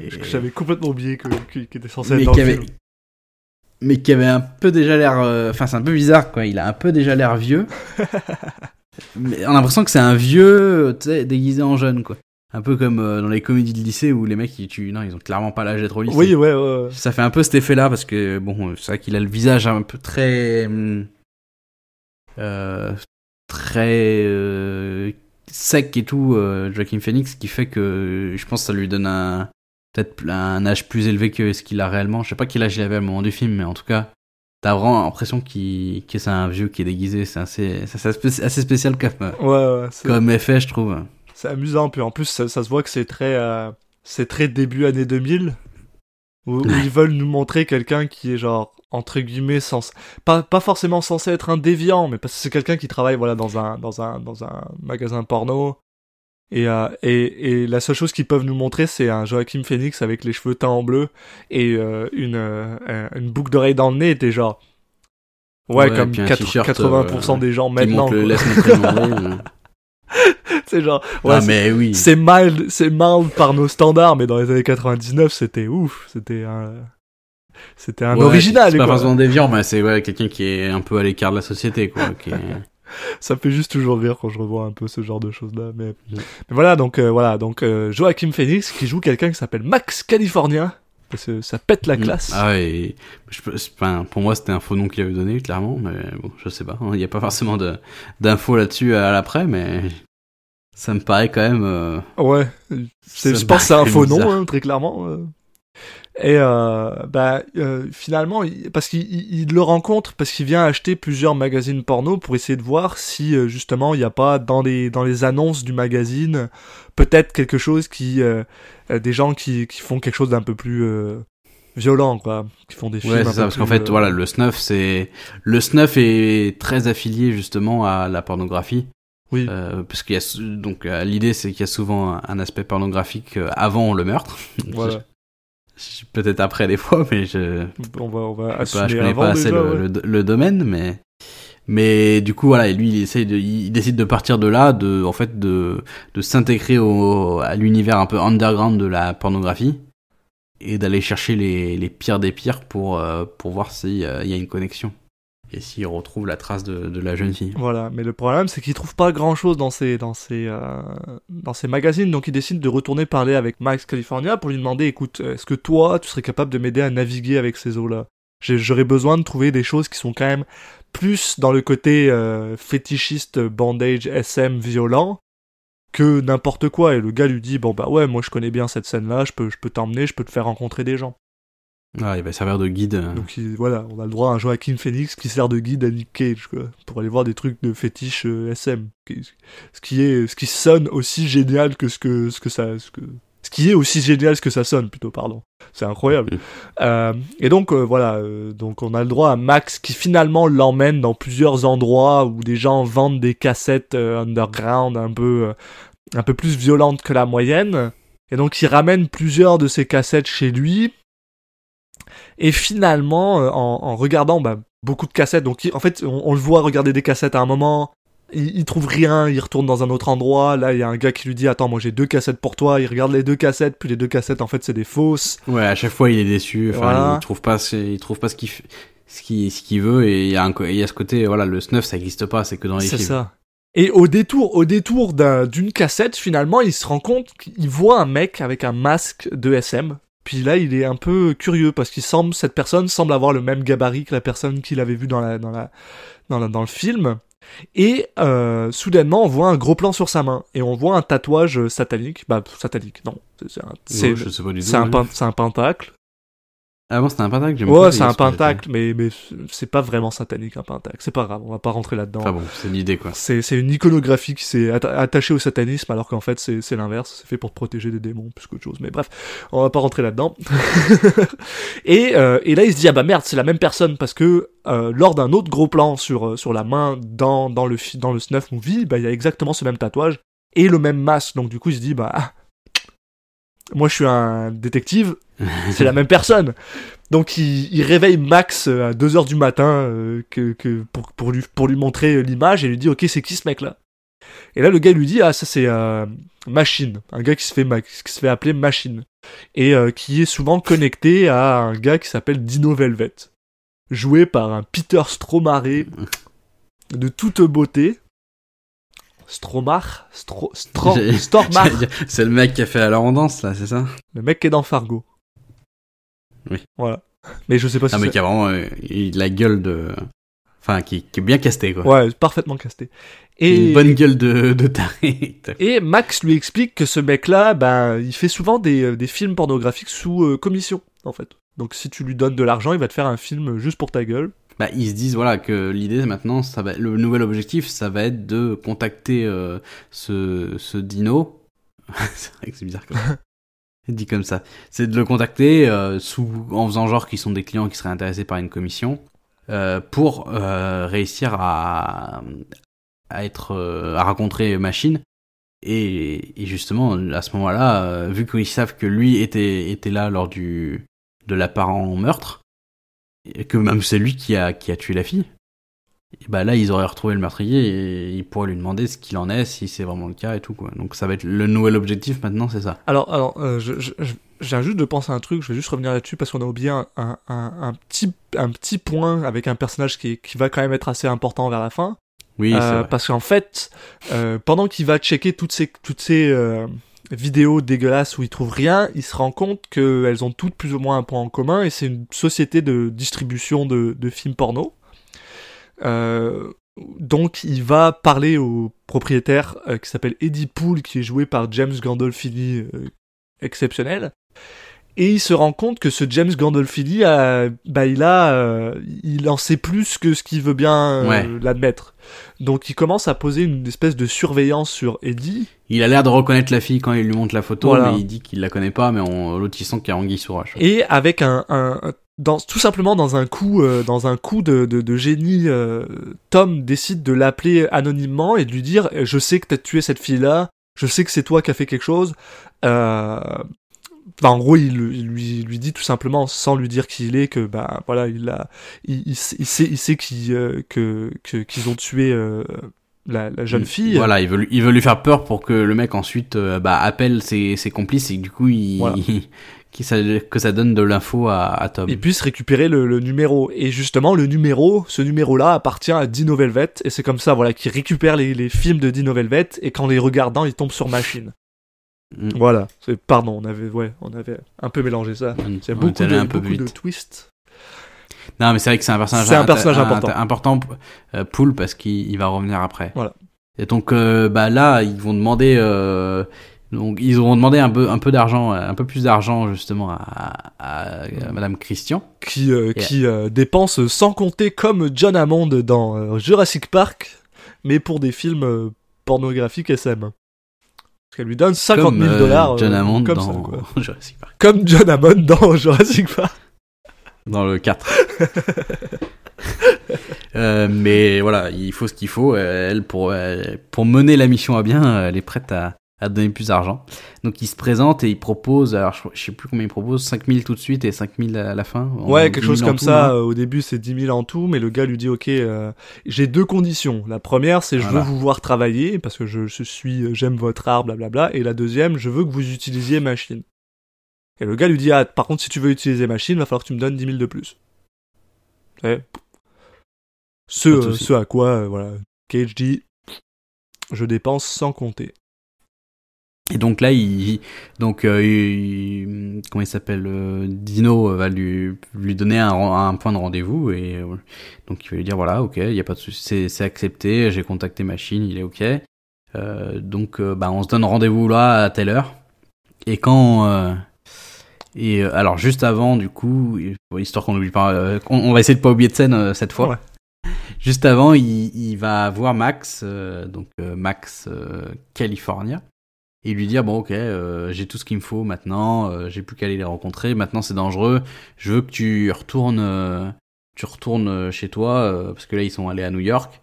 et- que J'avais complètement oublié qu'il était censé mais être dans qui le avait film. mais qui avait un peu déjà l'air enfin c'est un peu bizarre quoi il a un peu déjà l'air vieux mais on a l'impression que c'est un vieux tu sais déguisé en jeune quoi un peu comme euh, dans les comédies de lycée où les mecs ils tu non ils ont clairement pas l'âge d'être au lycée. Oui, ouais, ouais. ça fait un peu cet effet là parce que bon c'est vrai qu'il a le visage un peu très hum, euh, très euh, sec et tout euh, Joaquin Phoenix qui fait que je pense que ça lui donne un peut-être un âge plus élevé que ce qu'il a réellement. Je sais pas quel âge il avait au moment du film mais en tout cas t'as vraiment l'impression qu'il que c'est un vieux qui est déguisé. C'est assez assez spécial comme euh, Ouais, ouais, comme effet je trouve C'est amusant, puis en plus, ça, ça se voit que c'est très, euh, c'est très début année 2000, où, où ils veulent nous montrer quelqu'un qui est genre, entre guillemets, sens... pas, pas forcément censé être un déviant, mais parce que c'est quelqu'un qui travaille, voilà, dans un, dans un, dans un magasin porno. Et, euh, et, et la seule chose qu'ils peuvent nous montrer, c'est un Joachim Phoenix avec les cheveux teints en bleu et euh, une, euh, un- une boucle d'oreille dans le nez, et t'es genre... Ouais, Ouais, comme puis un 4- t-shirt, 80% euh, des gens maintenant. montre le quoi. laisse montrer le nombril. c'est genre... ouais, mais oui c'est mild, c'est mild par nos standards, mais dans les années 99, c'était ouf, c'était un, c'était un Ouais, original. C'est pas forcément déviant, mais c'est ouais, quelqu'un qui est un peu à l'écart de la société, quoi. qui est- Ça fait juste toujours rire quand je revois un peu ce genre de choses là. Mais, mais voilà, donc euh, voilà, donc euh, Joachim Phoenix qui joue quelqu'un qui s'appelle Max Californien. Parce que ça pète la classe. Ah et je un- pour moi c'était un faux nom qu'il avait donné, clairement, mais bon, je sais pas. hein, Il n'y a pas forcément d'infos là-dessus à l'après, mais ça me paraît quand même. euh, Ouais, je pense que c'est un faux bizarre. nom, hein, très clairement. euh. Et euh, bah, euh, finalement, il- parce qu'il il- il le rencontre, parce qu'il vient acheter plusieurs magazines porno pour essayer de voir si euh, justement il n'y a pas dans les, dans les annonces du magazine peut-être quelque chose qui... euh, euh, des gens qui, qui font quelque chose d'un peu plus euh, violent, quoi. Qui font des films Ouais, c'est ça, parce qu'en fait, euh, voilà, le snuff, c'est le snuff est très affilié justement à la pornographie. Oui. Euh, parce qu'il y a donc l'idée c'est qu'il y a souvent un, aspect pornographique avant le meurtre. Voilà. Peut-être après des fois, mais je On va, on va je, pas, connais avant pas assez déjà, le, ouais. le, le domaine, mais mais du coup voilà, et lui il essaye de, il décide de partir de là, de en fait de de s'intégrer au à l'univers un peu underground de la pornographie et d'aller chercher les les pires des pires pour euh, pour voir s'il y a une connexion et s'il retrouve la trace de, de la jeune fille. Voilà, mais le problème c'est qu'il trouve pas grand chose dans ces dans ces euh, dans magazines, donc il décide de retourner parler avec Max California pour lui demander, écoute, est-ce que toi tu serais capable de m'aider à naviguer avec ces eaux-là? J'aurais besoin de trouver des choses qui sont quand même plus dans le côté euh, fétichiste, bandage, SM, violent que n'importe quoi. Et le gars lui dit, bon bah ouais, moi je connais bien cette scène-là, je peux je peux t'emmener, je peux te faire rencontrer des gens. Ah, il va servir de guide. euh. Donc il- voilà, on a le droit à un Joaquin Phoenix qui sert de guide à Nick Cage, quoi, pour aller voir des trucs de fétiche euh, SM. Ce qui est, ce qui sonne aussi génial que ce que, ce que ça, ce que, ce qui est aussi génial que ça sonne plutôt, pardon. C'est incroyable. Euh, et donc euh, voilà, donc on a le droit à Max qui finalement l'emmène dans plusieurs endroits où des gens vendent des cassettes underground un peu, un peu plus violentes que la moyenne. Et donc il ramène plusieurs de ces cassettes chez lui. Et finalement, euh, en, en regardant bah, beaucoup de cassettes, donc en fait, on, on le voit regarder des cassettes à un moment, il, il trouve rien, il retourne dans un autre endroit. Là, il y a un gars qui lui dit Attends, moi j'ai deux cassettes pour toi. Il regarde les deux cassettes, puis les deux cassettes, en fait, c'est des fausses. Ouais, à chaque fois il est déçu. Enfin, Voilà. il trouve pas, ce- il trouve pas ce qu'il, ce qu'il, ce qu'il veut et il y a un, il y a ce côté, voilà, le snuff ça existe pas, c'est que dans les C'est films. ça. Et au détour, au détour d'un- d'une cassette, finalement, il se rend compte qu'il voit un mec avec un masque de SM. Puis là, il est un peu curieux parce qu'il semble, cette personne semble avoir le même gabarit que la personne qu'il avait vu dans la, dans la, dans la- dans le film. Et euh, soudainement, on voit un gros plan sur sa main et on voit un tatouage satanique. Bah, satanique, non. Un, Ouais, c'est un pentacle. Ah bon, c'était un pentacle. j'ai même pas Ouais, c'est un pentacle, mais, mais c'est pas vraiment satanique un pentacle. C'est pas grave, on va pas rentrer là-dedans. Enfin bon, c'est l'idée quoi. C'est, une iconographie qui s'est atta- attachée au satanisme, alors qu'en fait c'est, l'inverse, c'est fait pour te protéger des démons plus qu'autre chose. Mais bref, on va pas rentrer là-dedans. et, euh, et là il se dit ah bah merde c'est la même personne parce que euh, lors d'un autre gros plan sur euh, sur la main dans dans le dans le snuff movie, bah il y a exactement ce même tatouage et le même masque. Donc du coup il se dit bah ah, moi je suis un détective, c'est la même personne. Donc il, il réveille Max euh, à 2h du matin euh, que, que pour, pour, lui, pour lui montrer euh, l'image et lui dit ok c'est qui ce mec là Et là le gars lui dit ah ça c'est euh, Machine, un gars qui se fait, ma- qui se fait appeler Machine. Et euh, qui est souvent connecté à un gars qui s'appelle Dino Velvet, joué par un Peter Stromaré de toute beauté. Stromar, Stro, Stro, Stormar, C'est le mec qui a fait la en danse là, c'est ça? Le mec qui est dans Fargo. Oui. Voilà. Mais je sais pas si Ah mais qui a vraiment euh, la gueule de, enfin qui, qui est bien casté quoi. Ouais, parfaitement casté. Et, Une bonne gueule de, de taré. et Max lui explique que ce mec-là, ben, il fait souvent des, euh, des films pornographiques sous euh, commission, en fait. Donc si tu lui donnes de l'argent, il va te faire un film juste pour ta gueule. Bah, ils se disent voilà que l'idée maintenant, ça va, le nouvel objectif, ça va être de contacter euh, ce, ce dino. c'est vrai que c'est bizarre comme ça. dit comme ça. C'est de le contacter euh, sous, en faisant genre qu'ils sont des clients qui seraient intéressés par une commission euh, pour euh, réussir à, à être euh, à rencontrer Machine. Et, et justement, à ce moment-là, euh, vu qu'ils savent que lui était, était là lors du de l'apparent meurtre, que même c'est lui qui a, qui a tué la fille, et bah là ils auraient retrouvé le meurtrier et ils pourraient lui demander ce qu'il en est, si c'est vraiment le cas et tout quoi. Donc ça va être le nouvel objectif maintenant, c'est ça. Alors, alors euh, je, je, je- je viens juste de penser à un truc, je vais juste revenir là-dessus parce qu'on a oublié un, un, un, un petit, un petit point avec un personnage qui, qui va quand même être assez important vers la fin. Oui, Euh, vrai. parce qu'en fait, euh, pendant qu'il va checker toutes ces, toutes ces euh, vidéos dégueulasses où il trouve rien, il se rend compte qu'elles ont toutes plus ou moins un point en commun et c'est une société de distribution de, films porno. Euh, donc il va parler au propriétaire euh, qui s'appelle Eddie Poole, qui est joué par James Gandolfini, euh, exceptionnel. Et il se rend compte que ce James Gandolfini, a, bah, il a, euh, il en sait plus que ce qu'il veut bien euh, Ouais. l'admettre. Donc il commence à poser une espèce de surveillance sur Eddie. Il a l'air de reconnaître la fille quand il lui montre la photo, Voilà. mais il dit qu'il la connaît pas, mais l'autre il sent qu'il y a anguille roche. Et avec un, un, un dans, tout simplement dans un coup, euh, dans un coup de, de, de génie, euh, Tom décide de l'appeler anonymement et de lui dire euh, Je sais que t'as tué cette fille-là, je sais que c'est toi qui as fait quelque chose. Euh, enfin, en gros, il, il lui, lui dit tout simplement, sans lui dire qui il est, que bah voilà, il a, il, il, sait- il sait, il sait qu'il, euh, que que- qu'ils ont tué euh, la, la jeune fille. Voilà, il veut, il veut lui faire peur pour que le mec ensuite euh, bah, appelle ses, ses complices et que du coup, il, Voilà. qu'il ça- que ça donne de l'info à, à Tom. et puisse récupérer le, le numéro. Et justement, le numéro, ce numéro-là appartient à Dino Velvet, et c'est comme ça, voilà, qu'il récupère les, les films de Dino Velvet, et qu'en les regardant, il tombe sur Machine. Mm. Voilà. C'est, pardon, on avait, ouais, on avait un peu mélangé ça. On- Il y a beaucoup, de, un peu beaucoup de twists. Non, mais c'est vrai que c'est un personnage, C'est un personnage important. important euh, Pool parce qu'il il va revenir après. Voilà. Et donc euh, bah là, ils vont demander euh, donc ils auront demandé un peu un peu d'argent, euh, un peu plus d'argent justement à, à, à Madame Christian. Qui, Yeah. qui dépense sans compter comme John Hammond dans Jurassic Park, mais pour des films pornographiques SM. Qu'elle lui donne 50 comme 000 euh, dollars. euh, John Hammond comme dans ça, quoi. Jurassic Park. Comme John Hammond dans Jurassic Park. Dans le 4. Euh, mais voilà, il faut ce qu'il faut. Euh, Elle, pour, euh, pour mener la mission à bien, euh, elle est prête à, à donner plus d'argent. Donc il se présente et il propose, alors je, je sais plus combien il propose, 5000 tout de suite et 5000 à la fin. Ouais, 10 quelque 000 chose comme tout, ça. hein. euh, Au début, c'est 10 000 en tout, mais le gars lui dit, ok, euh, j'ai deux conditions. La première, c'est je Voilà. veux vous voir travailler parce que je, je suis, j'aime votre art, blablabla. Et la deuxième, je veux que vous utilisiez machine. Et le gars lui dit, ah, par contre, si tu veux utiliser machine, va falloir que tu me donnes 10 000 de plus. Ouais. Ce, Pas de euh, ce à quoi, euh, voilà, Cage dit, je dépense sans compter. Et donc là, il, donc euh, il- comment il s'appelle euh, Dino va lui lui donner un, un point de rendez-vous et euh, donc il va lui dire voilà, ok, il y a pas de souci, c'est accepté, j'ai contacté machine, il est ok. Euh, donc euh, bah on se donne rendez-vous là à telle heure. Et quand euh, et euh, alors juste avant du coup, histoire qu'on n'oublie pas, euh, on, on va essayer de pas oublier de scène euh, cette fois. Ouais. Juste avant, il, il va voir Max, euh, donc euh, Max euh, California et lui dire bon ok euh, j'ai tout ce qu'il me faut maintenant euh, j'ai plus qu'à aller les rencontrer maintenant c'est dangereux je veux que tu retournes euh, tu retournes chez toi parce que là ils sont allés à New York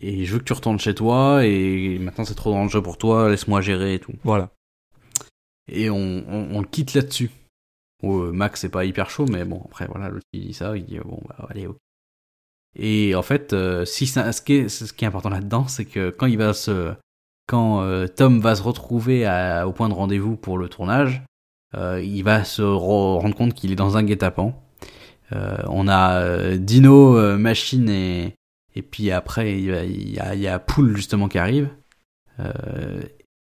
et je veux que tu retournes chez toi et maintenant c'est trop dangereux pour toi laisse-moi gérer et tout. Voilà. et on, on, on le quitte là-dessus. Bon, Max c'est pas hyper chaud mais bon après voilà l'autre il dit ça il dit bon bah allez ok. Et en fait si ça, ce qui est ce qui est important là-dedans c'est que quand il va se quand euh, Tom va se retrouver à- au point de rendez-vous pour le tournage, euh, il va se re- rendre compte qu'il est dans un guet-apens. Euh, on a euh, Dino, euh, Machine et, et puis après il y a, il y a, Pool justement qui arrive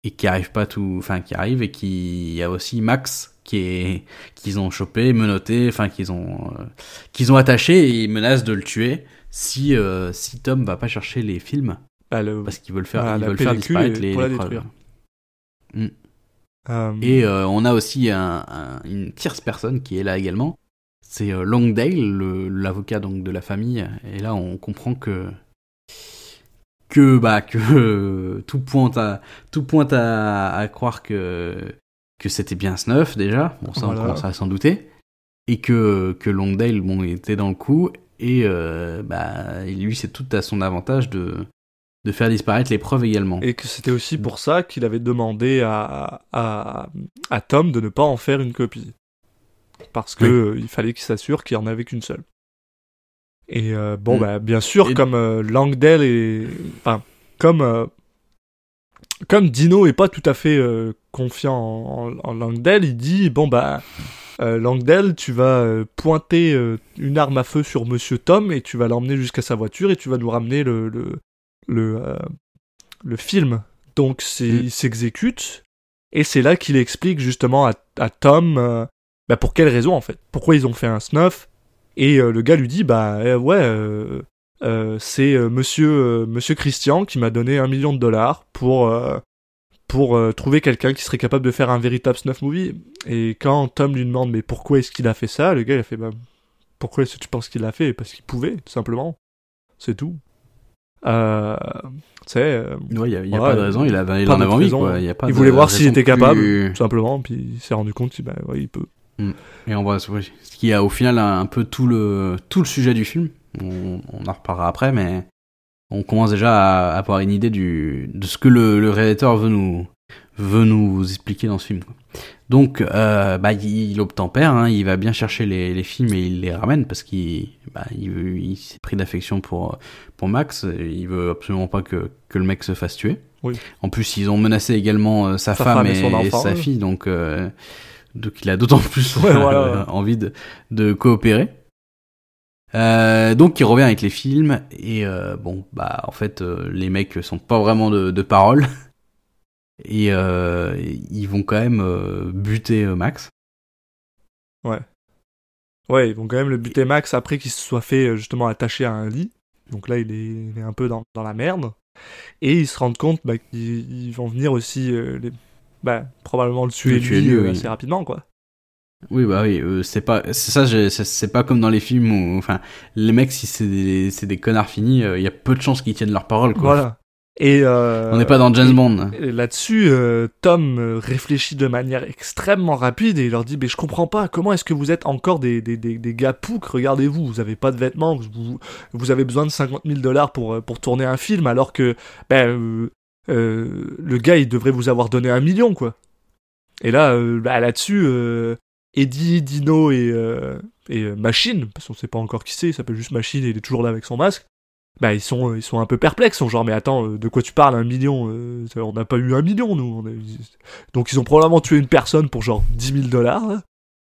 et qui arrive pas tout, enfin qui arrive et qui il y a aussi Max qui est qu'ils ont chopé, menotté, enfin qu'ils ont euh, qu'ils ont attaché et ils menacent de le tuer si euh, si Tom va pas chercher les films Bah, le- parce qu'ils veulent faire, ils veulent faire disparaître les, pour la les preuves. détruire. euh, Et euh, on a aussi un, un- une tierce personne qui est là également. C'est euh, Longdale, le- l'avocat donc de la famille. Et là, on comprend que que bah que euh, tout pointe à tout pointe à, à croire que que c'était bien Snuff déjà. Bon, ça Voilà. on commence à s'en douter. Et que que Longdale bon était dans le coup et euh, bah lui c'est tout à son avantage de de faire disparaître les preuves également. Et que c'était aussi pour ça qu'il avait demandé à, à, à Tom de ne pas en faire une copie. Parce que Oui. euh, il fallait qu'il s'assure qu'il n'y en avait qu'une seule. Et euh, bon, Mm. bah, bien sûr, Et- comme euh, Langdale est. Enfin, comme. euh, comme Dino est pas tout à fait euh, confiant en, en- en Langdale, il dit bon bah euh, Langdale, tu vas euh, pointer euh, une arme à feu sur Monsieur Tom et tu vas l'emmener jusqu'à sa voiture et tu vas nous ramener le le le, euh, le film. Donc c'est Mm. il s'exécute et c'est là qu'il explique justement à, à Tom euh, bah, pour quelle raison en fait, pourquoi ils ont fait un snuff et euh, le gars lui dit bah ouais c'est monsieur monsieur Christian qui m'a donné un million de dollars pour pour euh, trouver quelqu'un qui serait capable de faire un véritable snuff movie. Et quand Tom lui demande mais pourquoi est-ce qu'il a fait ça, le gars il a fait bah pourquoi est-ce que tu penses qu'il l'a fait? Parce qu'il pouvait, tout simplement. C'est tout. Euh, tu sais, euh, Ouais, il y a, y pas de raison, il, avait, il pas en avait envie, quoi. Il, y a pas il de voulait voir s'il était plus- capable, tout simplement, puis il s'est rendu compte qu'il bah, ouais, il peut. Et on voit ce qui a au final un, peu tout le, tout le sujet du film. On, on en reparlera après, mais on commence déjà à avoir une idée du, de ce que le, le réalisateur veut nous, veut nous expliquer dans ce film. quoi. Donc, euh, bah, il, il obtempère, hein, il va bien chercher les, les films et il les ramène parce qu'il bah, il, veut- il s'est pris d'affection pour, pour Max. Il veut absolument pas que, que le mec se fasse tuer. Oui. En plus, ils ont menacé également euh, sa, Sa femme, femme et sa fille, donc, euh, donc il a d'autant plus Ouais, voilà, euh, envie de, de coopérer. Euh, donc il revient avec les films et euh, bon bah en fait euh, les mecs sont pas vraiment de, de parole et ils vont quand même buter Max. Ouais, ils vont quand même le buter Max après qu'il se soit fait euh, justement attacher à un lit. Donc là, il est, il est un peu dans, dans la merde. Et ils se rendent compte bah, qu'ils ils vont venir aussi, euh, les- bah, probablement le tuer, lui, lui, euh, oui. assez rapidement, quoi. Oui bah oui euh, c'est pas c'est ça c'est pas comme dans les films où enfin les mecs si c'est des des connards finis il y a peu de chances qu'ils tiennent leur parole quoi. Voilà. Et euh, On n'est pas dans James Bond. Là-dessus, euh, Tom euh, réfléchit de manière extrêmement rapide et il leur dit Mais je comprends pas, comment est-ce que vous êtes encore des, des, des, des gars poucs Regardez-vous, vous avez pas de vêtements, vous, vous avez besoin de 50 000 dollars pour, euh, pour tourner un film alors que ben, euh, euh, le gars il devrait vous avoir donné un million quoi. Et là, bah, là-dessus, euh, Eddie, Dino et, euh, et Machine, parce qu'on sait pas encore qui c'est, il s'appelle juste Machine et il est toujours là avec son masque bah ils sont ils sont un peu perplexes, sont genre mais attends euh, de quoi tu parles un million euh, on n'a pas eu un million nous on a- donc ils ont probablement tué une personne pour genre 10 000 dollars là.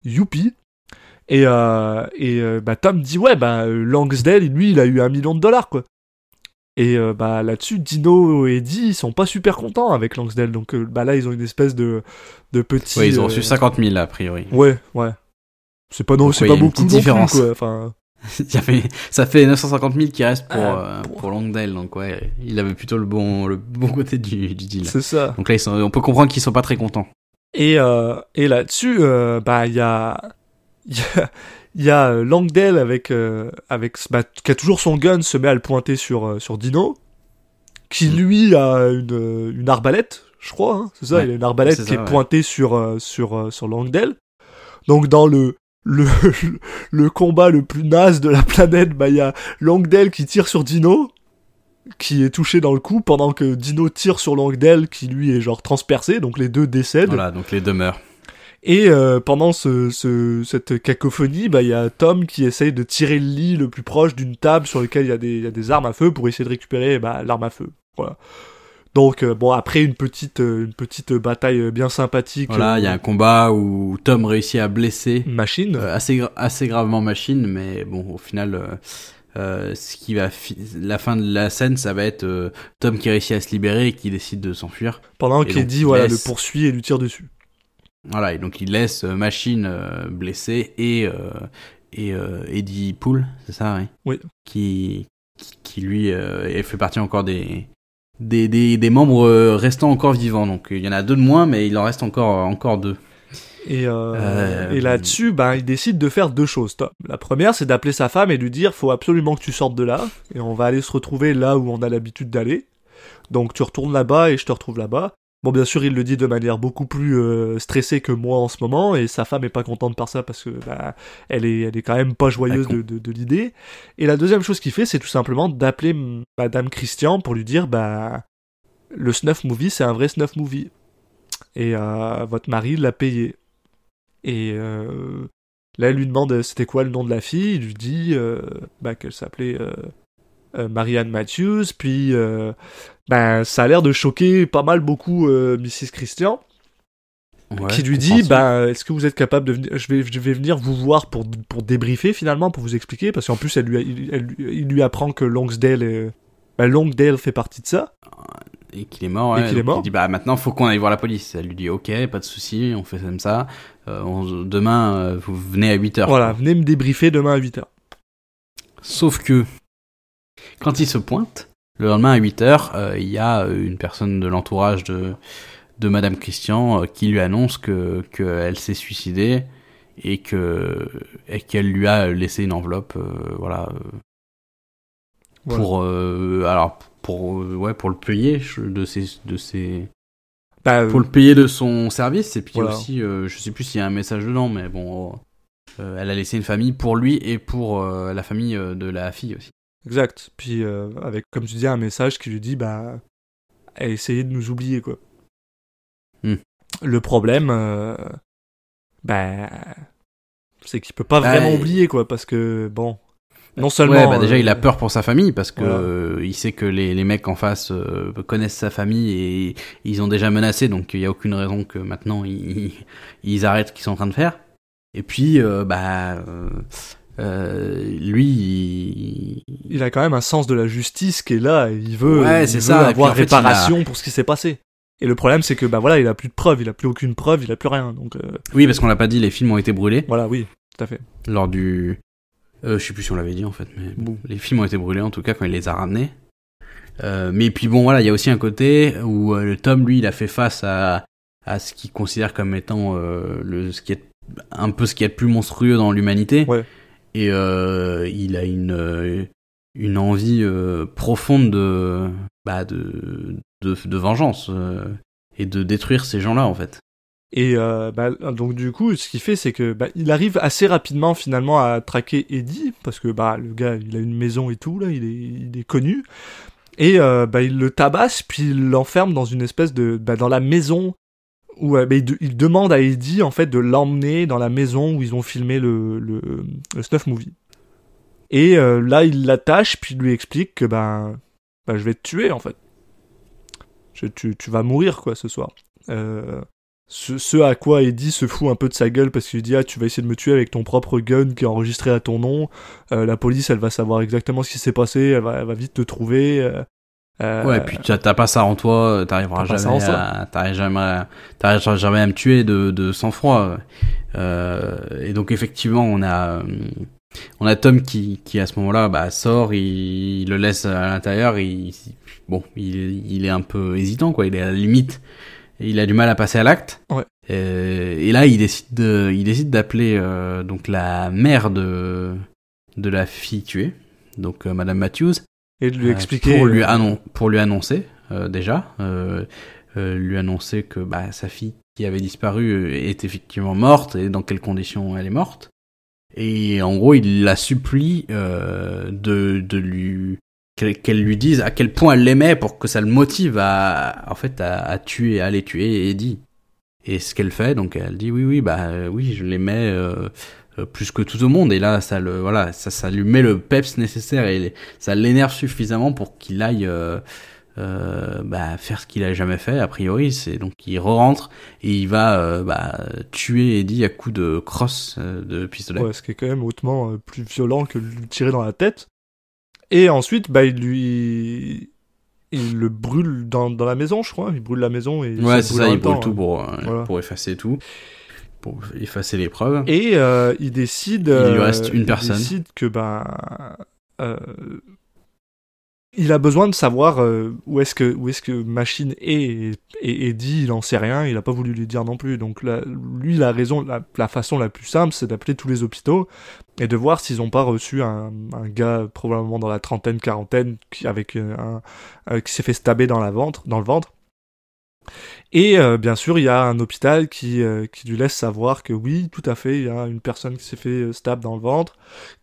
youpi et euh, et bah Tom dit ouais bah Langsdale lui il a eu un million de dollars quoi et euh, bah là-dessus Dino et Eddie ils sont pas super contents avec Langsdale donc bah là ils ont une espèce de de petit Ouais, ils ont reçu 50 000 a priori. ouais ouais c'est pas non c'est pas beaucoup non plus, différence. quoi enfin ça fait ça fait 950 000 qui restent pour Ah, euh, pour- Longdale donc ouais il avait plutôt le bon le bon côté du, du deal. c'est ça Donc là ils sont, on peut comprendre qu'ils sont pas très contents. Et, euh, et là-dessus, euh, bah, il y a, il y a, il y a Langdale avec, avec, bah, qui a toujours son gun, se met à le pointer sur, sur Dino, qui Mm. lui a une, une arbalète, je crois, hein, c'est ça, Ouais, il a une arbalète qui est pointée sur, sur, sur Langdale. Donc dans le, le, le combat le plus naze de la planète, bah, il y a Langdale qui tire sur Dino, qui est touché dans le cou, pendant que Dino tire sur Langdale, qui lui est genre transpercé, donc les deux décèdent. Voilà donc les deux meurent. Et euh, pendant ce, ce- cette cacophonie, bah, il y a Tom qui essaye de tirer le lit le plus proche d'une table sur laquelle il y, a des- il y a des armes à feu pour essayer de récupérer bah, l'arme à feu. Voilà. Donc, euh, bon, après une petite, euh, une petite bataille bien sympathique. Voilà il y a un combat où Tom réussit à blesser machine. euh, assez assez gravement Machine mais bon au final euh, ce qui va fi- la fin de la scène ça va être euh, Tom qui réussit à se libérer et qui décide de s'enfuir. pendant qu'Eddie voilà, laisse- le poursuit et lui tire dessus. Voilà, et donc il laisse euh, Machine euh, blessé et, et Eddie Poole, c'est ça, oui Oui. Qui, qui, qui, lui fait partie encore des, des, des, des membres euh, restants encore vivants. Donc il y en a deux de moins, mais il en reste encore, encore deux. Et, euh, Euh, et là-dessus, bah, il décide de faire deux choses, Tom. La première, c'est d'appeler sa femme et lui dire faut absolument que tu sortes de là, et on va aller se retrouver là où on a l'habitude d'aller. Donc tu retournes là-bas et je te retrouve là-bas. Bon, bien sûr, il le dit de manière beaucoup plus euh, stressée que moi en ce moment, et sa femme est pas contente par ça parce que bah, elle est, elle est quand même pas joyeuse de, de, de l'idée. Et la deuxième chose qu'il fait, c'est tout simplement d'appeler Madame Christian pour lui dire bah le snuff movie, c'est un vrai snuff movie, et euh, votre mari l'a payé. Et euh, là, elle lui demande c'était quoi le nom de la fille? Il lui dit bah, qu'elle s'appelait euh, Marianne Matthews. Puis, euh, ben, ça a l'air de choquer pas mal beaucoup euh, Mrs. Christian, Ouais, qui lui dit bah, est-ce que vous êtes capable de venir je vais, je vais venir vous voir pour, pour débriefer finalement, pour vous expliquer. Parce qu'en plus, elle lui, il, elle- il lui apprend que Longsdale, est- bah, Longdale fait partie de ça. Et qu'il est mort, Et ouais, qu'il est mort. Il dit bah maintenant faut qu'on aille voir la police. Elle lui dit ok, pas de souci, on fait comme ça. Euh, on- demain euh, vous venez à 8 heures. Voilà, venez me débriefer demain à 8h. Sauf que quand il se pointe, le lendemain à 8h, il y a euh, une personne de l'entourage de, de Madame Christian euh, qui lui annonce que qu'elle s'est suicidée et que et qu'elle lui a laissé une enveloppe euh, voilà euh, Voilà. pour euh, alors pour euh, ouais pour le payer de ses de ses Bah, euh, pour le payer de son service. Et puis Voilà. aussi, euh, je sais plus s'il y a un message dedans, mais bon, euh, elle a laissé une famille pour lui et pour euh, la famille euh, de la fille aussi. Exact. Puis euh, avec, comme tu dis, un message qui lui dit, bah, essayez de nous oublier, quoi. Hmm. Le problème, euh, bah, c'est qu'il peut pas Bah, vraiment oublier, quoi, parce que, bon, non seulement... Ouais, bah déjà euh, il a peur pour sa famille parce que voilà. euh, il sait que les, les mecs en face euh, connaissent sa famille et ils ont déjà menacé, donc il y a aucune raison que maintenant ils, ils arrêtent ce qu'ils sont en train de faire. Et puis euh, bah euh, lui, il... il a quand même un sens de la justice qui est là, et il veut, Ouais, il c'est veut ça, et puis, avoir fait, a- réparation pour ce qui s'est passé. Et le problème, c'est que, bah voilà, il a plus de preuves, il a plus aucune preuve, il a plus rien, donc, euh, oui parce qu'on l'a pas dit, les films ont été brûlés voilà, oui, tout à fait. lors du, euh, je sais plus si on l'avait dit en fait, mais bon, les films ont été brûlés en tout cas quand il les a ramenés. Euh, mais puis bon voilà, il y a aussi un côté où le Tom lui il a fait face à à ce qu'il considère comme étant le ce qui est un peu ce qui est de plus monstrueux dans l'humanité. Ouais. Et euh, il a une euh, une envie euh, profonde de bah de de, vengeance et de détruire ces gens-là en fait. Et bah, donc du coup, ce qu'il fait, c'est que bah, il arrive assez rapidement finalement à traquer Eddie parce que bah le gars, il a une maison et tout là, il est, il est connu. Et bah, il le tabasse puis il l'enferme dans une espèce de bah, dans la maison où euh, il, de- il demande à Eddie en fait de l'emmener dans la maison où ils ont filmé le le, snuff movie. Et euh, là, il l'attache puis il lui explique que bah, bah je vais te tuer en fait. Tu, tu vas mourir quoi ce soir. Euh, ce, à quoi Eddie se fout un peu de sa gueule parce qu'il dit ah tu vas essayer de me tuer avec ton propre gun qui est enregistré à ton nom Euh, la police elle va savoir exactement ce qui s'est passé elle va vite te trouver euh, Ouais, puis tu- t'as pas ça en toi, t'arriveras jamais, à, jamais, à- t'arriveras jamais à me tuer de, de sang-froid. Euh, et donc effectivement, on a, euh, on a Tom qui, qui à ce moment-là, bah, sort, il, il le laisse à l'intérieur, il, bon, il, il est un peu hésitant, quoi, il est à la limite, et il a du mal à passer à l'acte. Ouais. Euh, et là, il décide de, il décide d'appeler euh, donc la mère de, de la fille tuée, donc Madame Matthews. Et de lui Euh, expliquer pour lui, euh, annon- pour lui annoncer euh, déjà lui annoncer que bah, sa fille qui avait disparu est effectivement morte et dans quelles conditions elle est morte. Et en gros il la supplie de, de lui qu'elle lui dise à quel point elle l'aimait pour que ça le motive à en fait à, à tuer à aller tuer Eddie et ce qu'elle fait donc elle dit oui oui bah oui je l'aimais euh, euh, plus que tout au monde. Et là ça le voilà ça ça lui met le peps nécessaire et ça l'énerve suffisamment pour qu'il aille euh, euh, bah, faire ce qu'il a jamais fait a priori. C'est donc il re-rentre et il va bah, tuer Eddie à coups de crosse de pistolet. Ouais, ce qui est quand même hautement plus violent que lui tirer dans la tête. Et ensuite bah il lui il le brûle dans, dans la maison je crois. Il brûle la maison et ouais c'est ça il temps, brûle tout hein. pour, Voilà. pour effacer tout pour effacer les preuves Et euh, il décide. Il lui euh, reste une il personne. décide que ben. euh, il a besoin de savoir euh, où est-ce que où est-ce que Machine est et, Eddie il en sait rien il a pas voulu lui dire non plus donc lui la raison la, la façon la plus simple c'est d'appeler tous les hôpitaux et de voir s'ils ont pas reçu un, un gars probablement dans la trentaine quarantaine qui avec un, un- qui s'est fait stabber dans la ventre dans le ventre et euh, bien sûr, il y a un hôpital qui, euh, qui lui laisse savoir que oui, tout à fait, il y a une personne qui s'est fait euh, stab dans le ventre,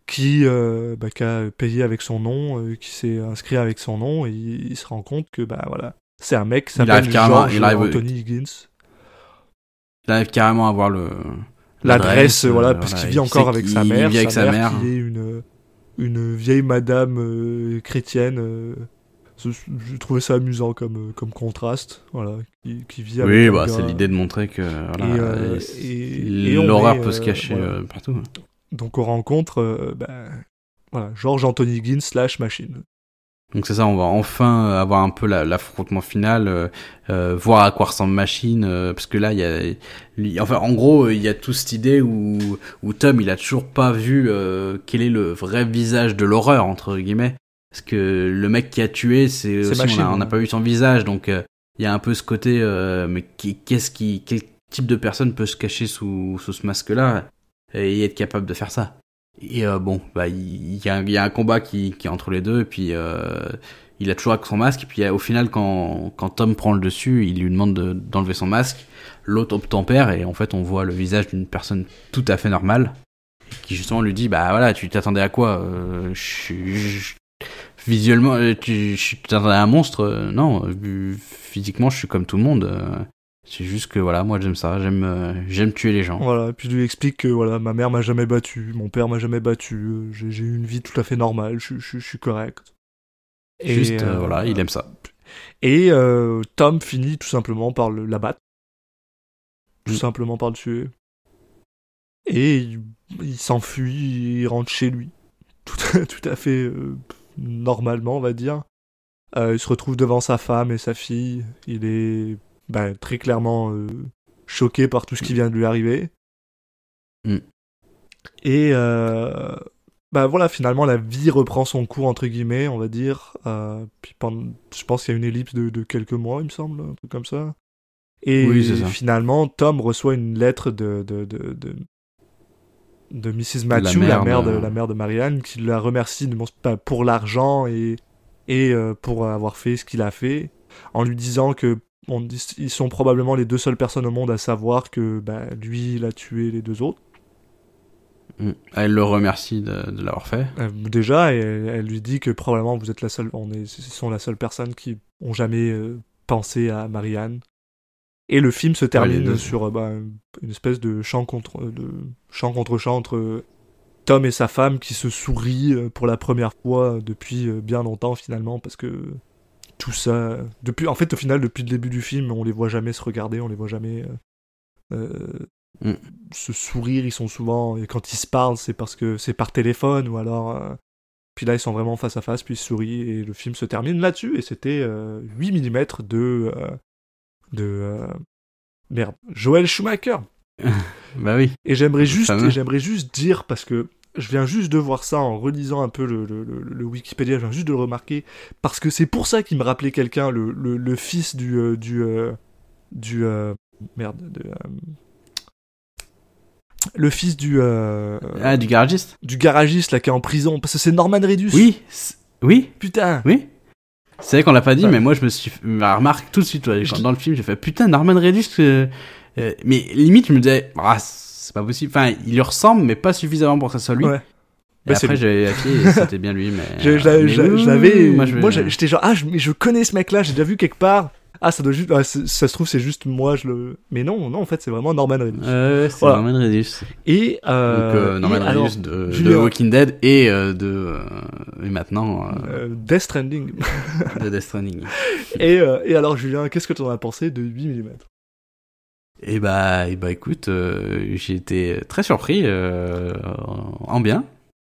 qui, euh, bah, qui a payé avec son nom, qui s'est inscrit avec son nom, et il, il se rend compte que bah voilà, c'est un mec qui s'appelle George arrive- Anthony Higgins. il arrive carrément à voir le L'adresse, voilà, parce qu'il vit encore avec sa mère, vit avec sa, sa mère, mère qui est une, une vieille madame chrétienne. Je- J'ai trouvé ça amusant comme, euh, comme contraste, voilà, qui, qui vit avec oui bah c'est l'idée de montrer que l'horreur peut se euh, cacher voilà. euh, partout Donc on rencontre ben, voilà, George Anthony Higgins slash machine. Donc c'est ça, on va enfin avoir un peu la- l'affrontement final, euh, euh, voir à quoi ressemble Machine, euh, parce que là il y a, enfin en gros il y a toute cette idée où, où Tom il a toujours pas vu quel est le vrai visage de l'horreur entre guillemets, parce que le mec qui a tué c'est aussi, on n'a pas vu son visage, donc euh, il y a un peu ce côté, euh, mais qu'est-ce qui, quel type de personne peut se cacher sous, sous ce masque-là et être capable de faire ça. Et euh, bon, bah il y, a, il y a un combat qui, qui est entre les deux, et puis euh, il a toujours avec son masque, et puis au final, quand, quand Tom prend le dessus, il lui demande de- d'enlever son masque, l'autre obtempère, et en fait, on voit le visage d'une personne tout à fait normale, qui justement lui dit, bah voilà, tu t'attendais à quoi Euh, je je- Visuellement, euh, tu je- à un monstre Euh, Non, euh, physiquement, je suis comme tout le monde. C'est juste que voilà, moi j'aime ça, j'aime euh, j'aime tuer les gens. Voilà, et puis je lui explique que voilà, ma mère m'a jamais battu, mon père m'a jamais battu, euh, j'ai eu une vie tout à fait normale, je, je- je suis correct. Et, Juste, euh, voilà, il aime ça. Et Tom finit tout simplement par le- l'abattre. Tout Mm. simplement par le tuer. Et il, il s'enfuit, il rentre chez lui. Tout, à- tout à fait normalement, on va dire. Euh, il se retrouve devant sa femme et sa fille. Il est bah, très clairement euh, choqué par tout ce qui vient de lui arriver. Mm. Et euh, bah voilà, finalement la vie reprend son cours entre guillemets, on va dire. Euh, puis pendant, je pense qu'il y a une ellipse de, de quelques mois, il me semble, un truc comme ça. Et Oui, c'est ça. finalement, Tom reçoit une lettre de de de, de, Mrs. Matthew, la mère mère, de de- la mère de Marianne, qui la remercie de pour l'argent et et euh, pour avoir fait ce qu'il a fait, en lui disant que on ils sont probablement les deux seules personnes au monde à savoir que bah, lui, il a tué les deux autres. Mm. Elle le remercie de, de l'avoir fait. Euh, déjà, et elle, elle lui dit que probablement vous êtes la seule, on est, ce sont la seule personne qui ont jamais euh, pensé à Marianne. Et le film se termine sur euh, bah, une espèce de chant contre de chant contre chant entre euh, Tom et sa femme qui se sourient euh, pour la première fois depuis euh, bien longtemps finalement parce que tout ça depuis en fait au final depuis le début du film on les voit jamais se regarder on les voit jamais euh, euh, Mm. se sourire ils sont souvent et quand ils se parlent c'est parce que c'est par téléphone ou alors euh, puis là ils sont vraiment face à face puis ils se sourient et le film se termine là-dessus et c'était euh, 8 mm de euh, de euh, merde Joel Schumacher Bah oui. et j'aimerais juste, j'aimerais juste dire, parce que je viens juste de voir ça en relisant un peu le, le, le- le Wikipédia, je viens juste de le remarquer, parce que c'est pour ça qu'il me rappelait quelqu'un, le, fils du... euh, du, euh, du euh, merde, de... le fils du... Ah, du garagiste du garagiste, là, qui est en prison, parce que c'est Norman Reedus. Oui. Oui. Putain Oui. C'est vrai qu'on l'a pas dit, Ouais. mais moi je me suis bah, remarque tout de suite ouais, dans le film, j'ai fait putain Norman Reedus. euh, euh, mais limite je me disais ah c'est pas possible. Enfin il lui ressemble, mais pas suffisamment pour que ça soit lui. Ouais. Et Bah, après j'ai vérifié, c'était bien lui, mais. Je, je euh, l'avais- l'avais. Moi, j'étais genre, ah, je, mais je connais ce mec-là, j'ai déjà vu quelque part. Ah, ça doit juste. ah, ça se trouve, c'est juste moi, je le. Mais non, non, en fait, c'est vraiment Norman Reedus. Euh, c'est Voilà. Norman Reedus. Et. Euh, Donc euh, Norman et Reedus de, de Julien- Walking Dead et euh, de et maintenant Death Stranding. de Death Stranding. et, et alors, Julien, qu'est-ce que tu en as pensé de 8 mm Et bah, et bah écoute, j'ai été très surpris en bien.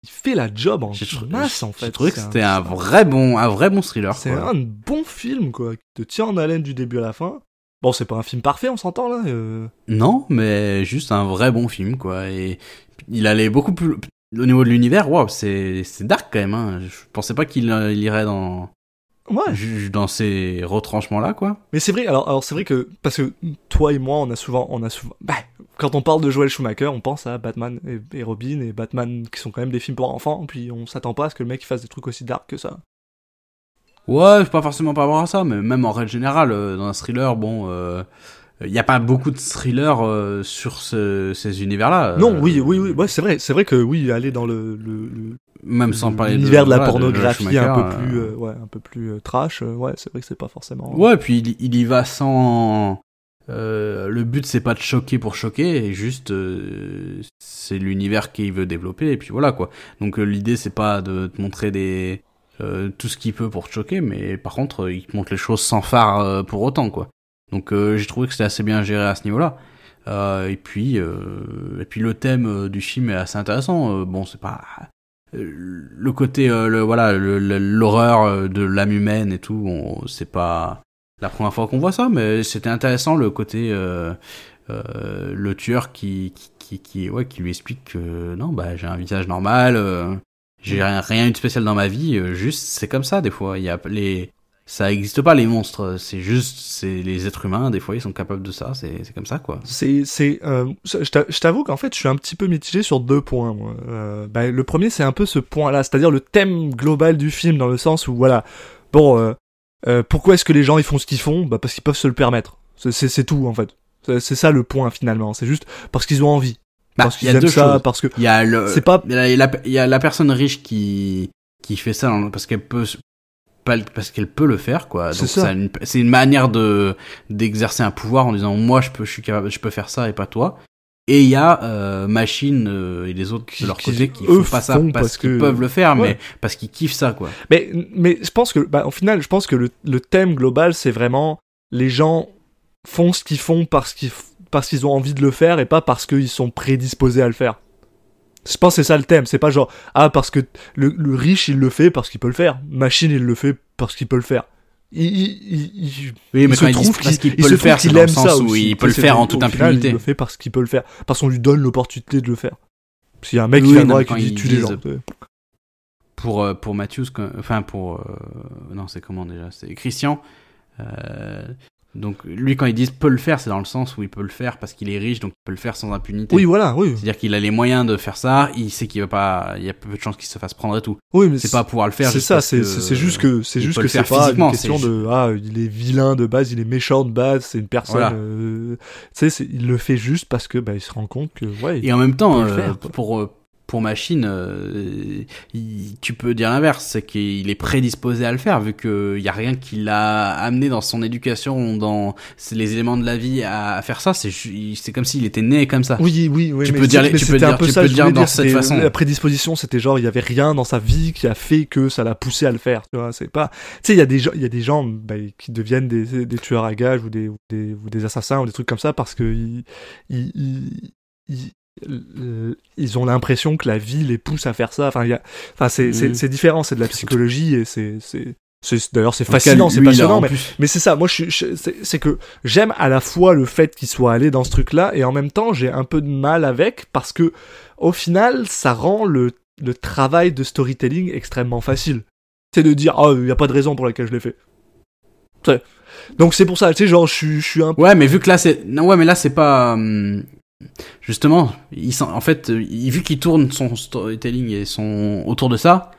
Il fait la job en masse, en fait. J'ai trouvé que C'est c'était un vrai bon, un vrai bon thriller. C'est un bon film, quoi, qui te tient en haleine du début à la fin. Bon, c'est pas un film parfait, on s'entend là. euh. Non, mais juste un vrai bon film, quoi. Et il allait beaucoup plus. Au niveau de l'univers, waouh, c'est c'est dark quand même. Hein. Je pensais pas qu'il euh, irait dans Ouais. dans ces retranchements là, quoi. Mais c'est vrai, alors, alors c'est vrai que, parce que toi et moi, on a souvent, on a souvent, bah, quand on parle de Joel Schumacher, on pense à Batman et, et Robin et Batman qui sont quand même des films pour enfants, puis on s'attend pas à ce que le mec fasse des trucs aussi dark que ça. Ouais, pas forcément par rapport à ça, mais même en règle générale, euh, dans un thriller, bon, il n'y a pas beaucoup de thrillers euh, sur ce- ces univers-là. non, Euh, oui, oui, oui, ouais, c'est vrai, c'est vrai que oui, aller dans le, le, le- Même sans parler de l'univers de, la voilà, pornographie un peu euh, plus, euh, ouais, un peu plus euh, trash, euh, ouais, c'est vrai que c'est pas forcément. Ouais, puis il, il y va sans. euh, le but c'est pas de choquer pour choquer, et juste euh, c'est l'univers qu'il veut développer, et puis voilà quoi. Donc euh, l'idée c'est pas de te montrer des euh, tout ce qu'il peut pour te choquer, mais par contre euh, il te montre les choses sans phare euh, pour autant quoi. Donc euh, j'ai trouvé que c'était assez bien géré à ce niveau-là. Euh, et puis euh, et puis le thème du film est assez intéressant. Bon c'est pas le côté voilà l'horreur de l'âme humaine et tout c'est pas la première fois qu'on voit ça mais c'était intéressant le côté le tueur qui qui, qui ouais qui lui explique que non bah j'ai un visage normal j'ai rien, rien eu de spécial dans ma vie juste c'est comme ça des fois il y a les ça existe pas les monstres c'est juste c'est les êtres humains des fois ils sont capables de ça c'est c'est comme ça quoi C'est, c'est, euh, je t'a- je t'avoue qu'en fait, je suis un petit peu mitigé sur deux points. Moi. Euh, bah, le premier, c'est un peu ce point-là, c'est-à-dire le thème global du film, dans le sens où, voilà, bon, euh, euh, pourquoi est-ce que les gens ils font ce qu'ils font? Bah parce qu'ils peuvent se le permettre. C'est- tout en fait. C'est ça le point finalement. C'est juste parce qu'ils ont envie. Bah, parce il qu'ils y a aiment deux ça, choses. parce que Il y a le, c'est pas il y a la, il y a la personne riche qui, qui fait ça parce qu'elle peut, se- pas, parce qu'elle peut le faire, quoi. C'est Donc, une- manière de, d'exercer un pouvoir en disant, moi, je peux, je suis capable, je peux faire ça et pas toi. Et il y a, euh, Machine euh, et les autres Qui- de leur côté qui font pas ça parce, parce qu'ils que- peuvent le faire, Ouais. mais parce qu'ils kiffent ça, quoi. Mais, mais je pense que, bah, au final, je pense que le, le thème global, c'est vraiment les gens font ce qu'ils font parce qu'ils, parce qu'ils ont envie de le faire et pas parce qu'ils sont prédisposés à le faire. Je pense que c'est ça le thème. C'est pas genre, ah, parce que le, le riche, il le fait parce qu'il peut le faire. Machine, il le fait parce qu'il peut le faire. Il, il, il- se trouve qu'il il peut le faire, qu'il aime ça où aussi. il peut le faire en toute impunité. Il le fait parce qu'il peut le faire. Parce qu'on lui donne l'opportunité de le faire. Qu'il y a un mec Oui, qui vient et qui dit tue les gens. pour euh, pour Matthews enfin pour euh, non c'est comment déjà? C'est Christian euh, donc lui quand ils disent peut le faire c'est dans le sens où il peut le faire parce qu'il est riche donc il peut le faire sans impunité Oui, voilà, oui. c'est à dire qu'il a les moyens de faire ça il sait qu'il va pas il y a peu de chances qu'il se fasse prendre et tout Oui, mais c'est pas pouvoir le faire C'est ça, c'est juste que c'est juste que c'est pas une question de ah il est vilain de base, il est méchant de base, c'est une personne. Voilà. euh, tu sais, il le fait juste parce que bah il se rend compte que ouais. Et en même temps, euh, faire, pour euh, pour machine, euh, il- tu peux dire l'inverse, c'est qu'il est prédisposé à le faire vu que y a rien qui l'a amené dans son éducation, dans les éléments de la vie à, à faire ça. C'est comme s'il était né comme ça. Oui, oui, oui. Tu mais peux dire tu peux dire- peu tu ça, peux dire dans cette façon. La prédisposition, c'était genre il y avait rien dans sa vie qui a fait que ça l'a poussé à le faire. Tu vois, c'est pas. Tu sais, il y a des gens, il y a des gens bah, qui deviennent des, des tueurs à gages ou des, ou des ou des assassins ou des trucs comme ça parce que ils ils, ils, ils- ils ont l'impression que la vie les pousse à faire ça. Enfin, il y a, enfin, c'est c'est différent, c'est de la psychologie et c'est d'ailleurs c'est fascinant, c'est passionnant, mais c'est ça, moi je, je- c'est que j'aime à la fois le fait qu'il soit allé dans ce truc-là et en même temps j'ai un peu de mal avec parce que au final ça rend le, le travail de storytelling extrêmement facile. C'est de dire oh il y a pas de raison pour laquelle je l'ai fait. Donc c'est pour ça, tu sais genre je suis je suis un peu Ouais, mais vu que là c'est non ouais, mais là c'est pas hum, justement, il en fait, vu qu'il tourne son storytelling et son autour de ça,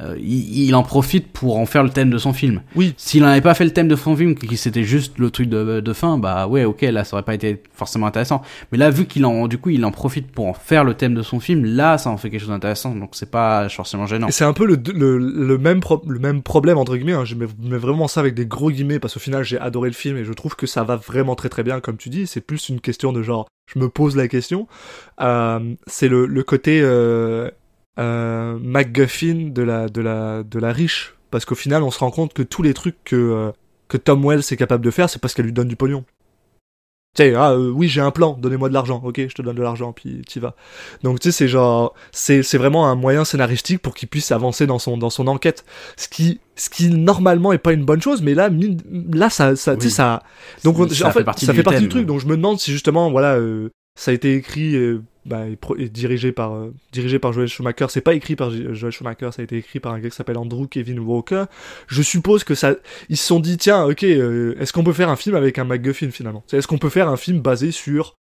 euh, il, il en profite pour en faire le thème de son film. oui, S'il n'avait pas fait le thème de son film, que c'était juste le truc de, de fin, bah ouais, ok, là ça aurait pas été forcément intéressant. Mais là, vu qu'il en, du coup, il en profite pour en faire le thème de son film, là, ça en fait quelque chose d'intéressant. Donc c'est pas forcément gênant. C'est un peu le, le, le, même pro- le même problème, entre guillemets. Hein. Je mets, mets vraiment ça avec des gros guillemets parce qu'au final, j'ai adoré le film et je trouve que ça va vraiment très très bien, comme tu dis. C'est plus une question de genre, je me pose la question. Euh, c'est le, le côté euh, MacGuffin de la, de, la, de la riche. Parce qu'au final, on se rend compte que tous les trucs que, euh, que Tom Wells est capable de faire, c'est parce qu'elle lui donne du pognon. Tu sais, ah, euh, oui, j'ai un plan, donnez-moi de l'argent. Ok, je te donne de l'argent, puis t'y vas. Donc tu sais, c'est genre, c'est c'est vraiment un moyen scénaristique pour qu'il puisse avancer dans son dans son enquête. Ce qui ce qui normalement est pas une bonne chose, mais là mine- là ça ça tu sais Oui. ça. Donc on- Ça en fait fait partie ça du fait partie thème. du truc. Donc je me demande si justement voilà euh, ça a été écrit euh, bah, et dirigé par euh, dirigé par Joel Schumacher. C'est pas écrit par J- Joel Schumacher, ça a été écrit par un gars qui s'appelle Andrew Kevin Walker. Je suppose que ça ils se sont dit tiens ok euh, est-ce qu'on peut faire un film avec un MacGuffin finalement? Est-ce qu'on peut faire un film basé sur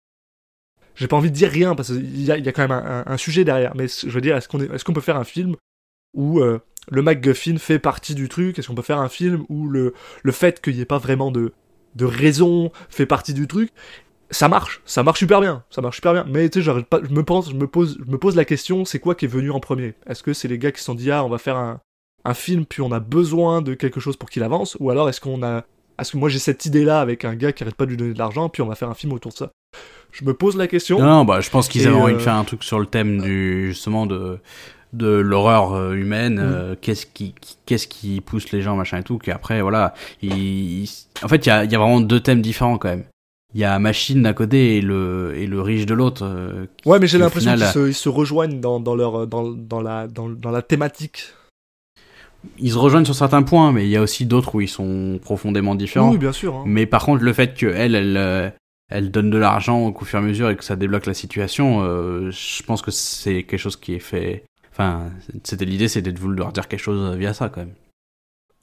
j'ai pas envie de dire rien parce qu'il y a, y a quand même un, sujet derrière. Mais je veux dire, est-ce qu'on est, est-ce qu'on peut faire un film où euh, le MacGuffin fait partie du truc? Est-ce qu'on peut faire un film où le, le fait qu'il n'y ait pas vraiment de, de raison fait partie du truc? Ça marche, ça marche super bien, ça marche super bien. Mais tu sais, j'arrête pas, je me pense, je me pose, je me pose la question, c'est quoi qui est venu en premier? Est-ce que c'est les gars qui se sont dit ah on va faire un, un film puis on a besoin de quelque chose pour qu'il avance? Ou alors est-ce qu'on a est-ce que moi j'ai cette idée là avec un gars qui arrête pas de lui donner de l'argent puis on va faire un film autour de ça? Je me pose la question. Non, non, bah, je pense qu'ils avaient envie de euh, faire un truc sur le thème du, justement, de, de l'horreur euh, humaine, Oui. euh, qu'est-ce qui, qui- qu'est-ce qui pousse les gens, machin et tout, qu'après, voilà, en fait, il y a, il y a vraiment deux thèmes différents quand même. Il y a Machine d'un côté et le, et le riche de l'autre. euh, Ouais, mais j'ai l'impression qu'ils se, ils se rejoignent dans, dans leur dans, dans la dans, dans la thématique. Ils se rejoignent sur certains points, mais il y a aussi d'autres où ils sont profondément différents. Oui, bien sûr. hein. Mais par contre, le fait que elle, elle, euh, elle donne de l'argent au fur et à mesure et que ça débloque la situation, euh, je pense que c'est quelque chose qui est fait. Enfin, c'était l'idée, c'était de vouloir dire quelque chose via ça quand même.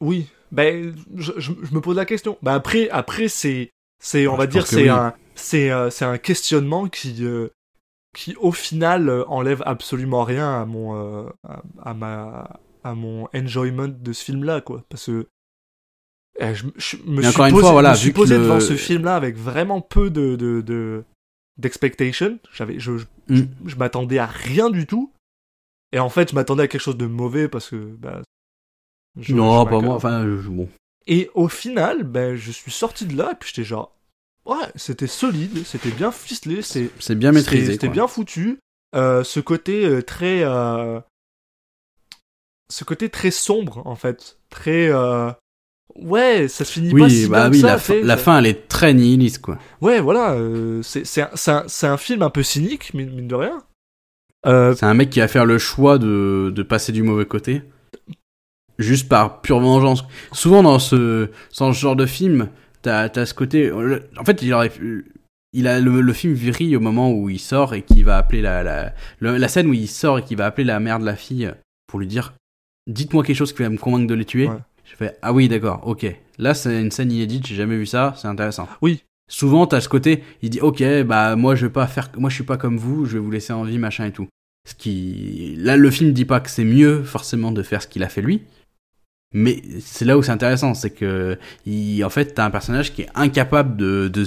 Oui. Ben, je, je, je me pose la question. Ben après, après c'est c'est on Ouais, va je dire c'est oui. un c'est euh, c'est un questionnement qui euh, qui au final euh, enlève absolument rien à mon à, à ma à mon enjoyment de ce film là quoi parce que Eh, je, je me Mais suis posé, fois, voilà, me suis posé le- devant ce film-là avec vraiment peu de de de- d'expectation. J'avais, je, je, Mm. je m'attendais à rien du tout. Et en fait, je m'attendais à quelque chose de mauvais parce que bah, je- non, je pas moi. Enfin, je- bon. Et au final, ben, je suis sorti de là et puis j'étais genre, ouais, c'était solide, c'était bien ficelé, c'est C'est bien c'était- maîtrisé. C'était bien foutu. Euh, ce côté euh, très, euh, ce côté très sombre en fait, très, ouais, ça se finit pas si bah bien oui, que la, fin, la fin, elle est très nihiliste, quoi. Ouais, voilà, c'est un, un, un film un peu cynique, mine, de rien. C'est un mec qui va faire le choix de, de passer du mauvais côté. Juste par pure vengeance. Souvent dans ce, dans ce genre de film, t'as as ce côté. En fait, il aurait pu- Il a le, le film vrille au moment où il sort et qu'il va appeler la, la, la scène où il sort et qu'il va appeler la mère de la fille pour lui dire Dites-moi quelque chose qui va me convaincre de les tuer. Ouais. Je fais Ah oui, d'accord, ok. Là, c'est une scène inédite, j'ai jamais vu ça, c'est intéressant. Oui. Souvent, t'as ce côté, il dit Ok, bah moi je vais pas faire. Moi je suis pas comme vous, je vais vous laisser en vie, machin et tout. Ce qui. Là, le film dit pas que c'est mieux forcément de faire ce qu'il a fait lui. Mais c'est là où c'est intéressant, c'est que il, en fait, t'as un personnage qui est incapable de, de,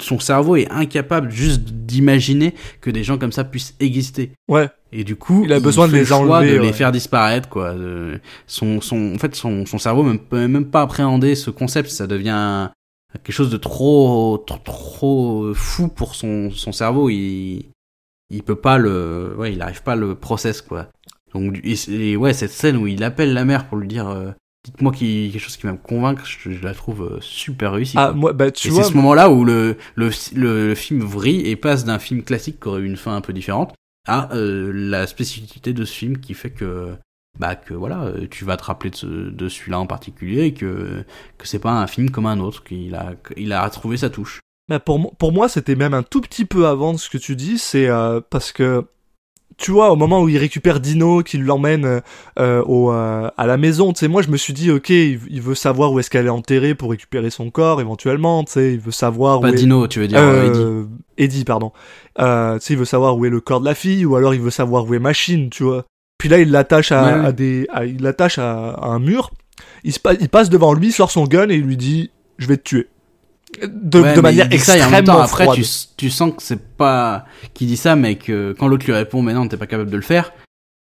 son cerveau est incapable juste d'imaginer que des gens comme ça puissent exister. ouais, Et du coup, Il a besoin de fait les choix enlever, de ouais. les faire disparaître, quoi. De- son, son, en fait, son, son cerveau ne peut même pas appréhender ce concept. Ça devient quelque chose de trop, trop, trop fou pour son, son cerveau. Il, il peut pas le, ouais, il arrive pas à le process, quoi. Donc, et, et ouais, cette scène où il appelle la mère pour lui dire, euh, dites-moi qui, quelque chose qui va me convaincre, je, je la trouve euh, super réussie. ah moi, bah tu Et vois, c'est ce moment-là où le, le, le, le film vrille et passe d'un film classique qui aurait eu une fin un peu différente à euh, la spécificité de ce film qui fait que bah que voilà euh, tu vas te rappeler de, ce, de celui-là en particulier et que que c'est pas un film comme un autre qu'il a il a retrouvé sa touche. Bah, pour, pour moi, c'était même un tout petit peu avant de ce que tu dis, c'est euh, parce que, tu vois, au moment où il récupère Dino, qu'il l'emmène euh, euh, au, euh, à la maison, tu sais, moi je me suis dit, ok, il, il veut savoir où est-ce qu'elle est enterrée pour récupérer son corps, éventuellement, tu sais, il veut savoir Pas où est... Dino, tu veux dire euh, Eddie. Eddie, pardon. Tu sais, il veut savoir où est le corps de la fille, ou alors il veut savoir où est Machine, tu vois. Puis là, il l'attache à, Ouais, ouais. à des, à- il l'attache à, à un mur. Il, se pa- il passe devant lui, sort son gun et il lui dit, je vais te tuer. De, Ouais, de manière ça, et en extrêmement temps, après, tu, tu sens que c'est pas qu'il dit ça, mais que quand l'autre lui répond, mais non, t'es pas capable de le faire,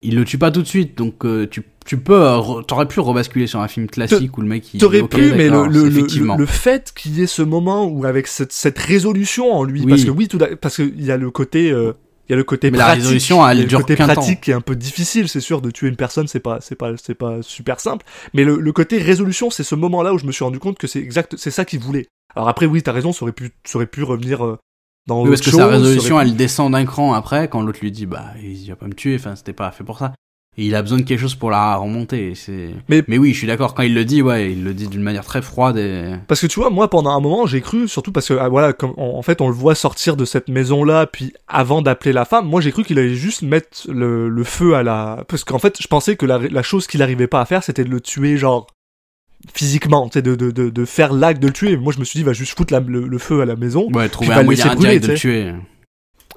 il le tue pas tout de suite. Donc, euh, tu, tu peux, euh, t'aurais pu rebasculer sur un film classique où le mec il. T'aurais ok, pu, mais le, le, le, fait qu'il y ait ce moment où avec cette, cette résolution en lui, Oui. parce que oui, tout parce qu'il y a le côté, euh, il y a le côté Mais la pratique, résolution, elle le dure côté temps. pratique qui est un peu difficile, c'est sûr, de tuer une personne, c'est pas, c'est pas, c'est pas super simple. Mais le, le côté résolution, c'est ce moment-là où je me suis rendu compte que c'est exact, c'est ça qu'il voulait. Alors après, oui, t'as raison, ça aurait pu, ça aurait pu revenir euh, dans Oui, parce que sa résolution, pu- elle descend d'un cran après quand l'autre lui dit bah il va pas me tuer, enfin c'était pas fait pour ça. Et il a besoin de quelque chose pour la remonter. C'est. Mais- Mais oui, je suis d'accord. Quand il le dit, ouais, il le dit d'une manière très froide et. Parce que tu vois, moi, pendant un moment, j'ai cru, surtout parce que, ah, voilà, comme, en, en fait, on le voit sortir de cette maison-là, puis avant d'appeler la femme, moi, j'ai cru qu'il allait juste mettre le, le feu à la... Parce qu'en fait, je pensais que la, la chose qu'il arrivait pas à faire, c'était de le tuer, genre, physiquement, tu sais, de, de, de, de faire l'acte de le tuer. Moi, je me suis dit, va juste foutre la- le, le feu à la maison. Ouais, trouver un moyen brûler, de le tu tuer.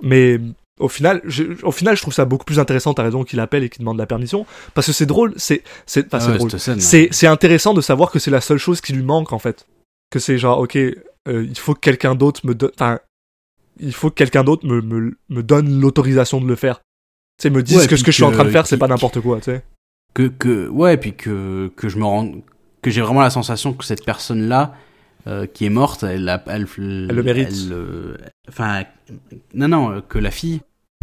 Mais au final, je, au final, je trouve ça beaucoup plus intéressant, t'as raison, qu'il appelle et qu'il demande la permission. Parce que c'est drôle, c'est... c'est Ah ouais, drôle. C'est, c'est intéressant de savoir que c'est la seule chose qui lui manque en fait. Que c'est genre, ok, euh, il faut que quelqu'un d'autre me donne. Enfin, il faut que quelqu'un d'autre me, me, me donne l'autorisation de le faire. Tu sais, me dise Ouais, que ce puis que je suis en train de que- faire, c'est pas n'importe quoi, tu sais. que que ouais puis que que je me rends que j'ai vraiment la sensation que cette personne là qui est morte elle a- elle, le mérite. euh, enfin non non euh, que la fille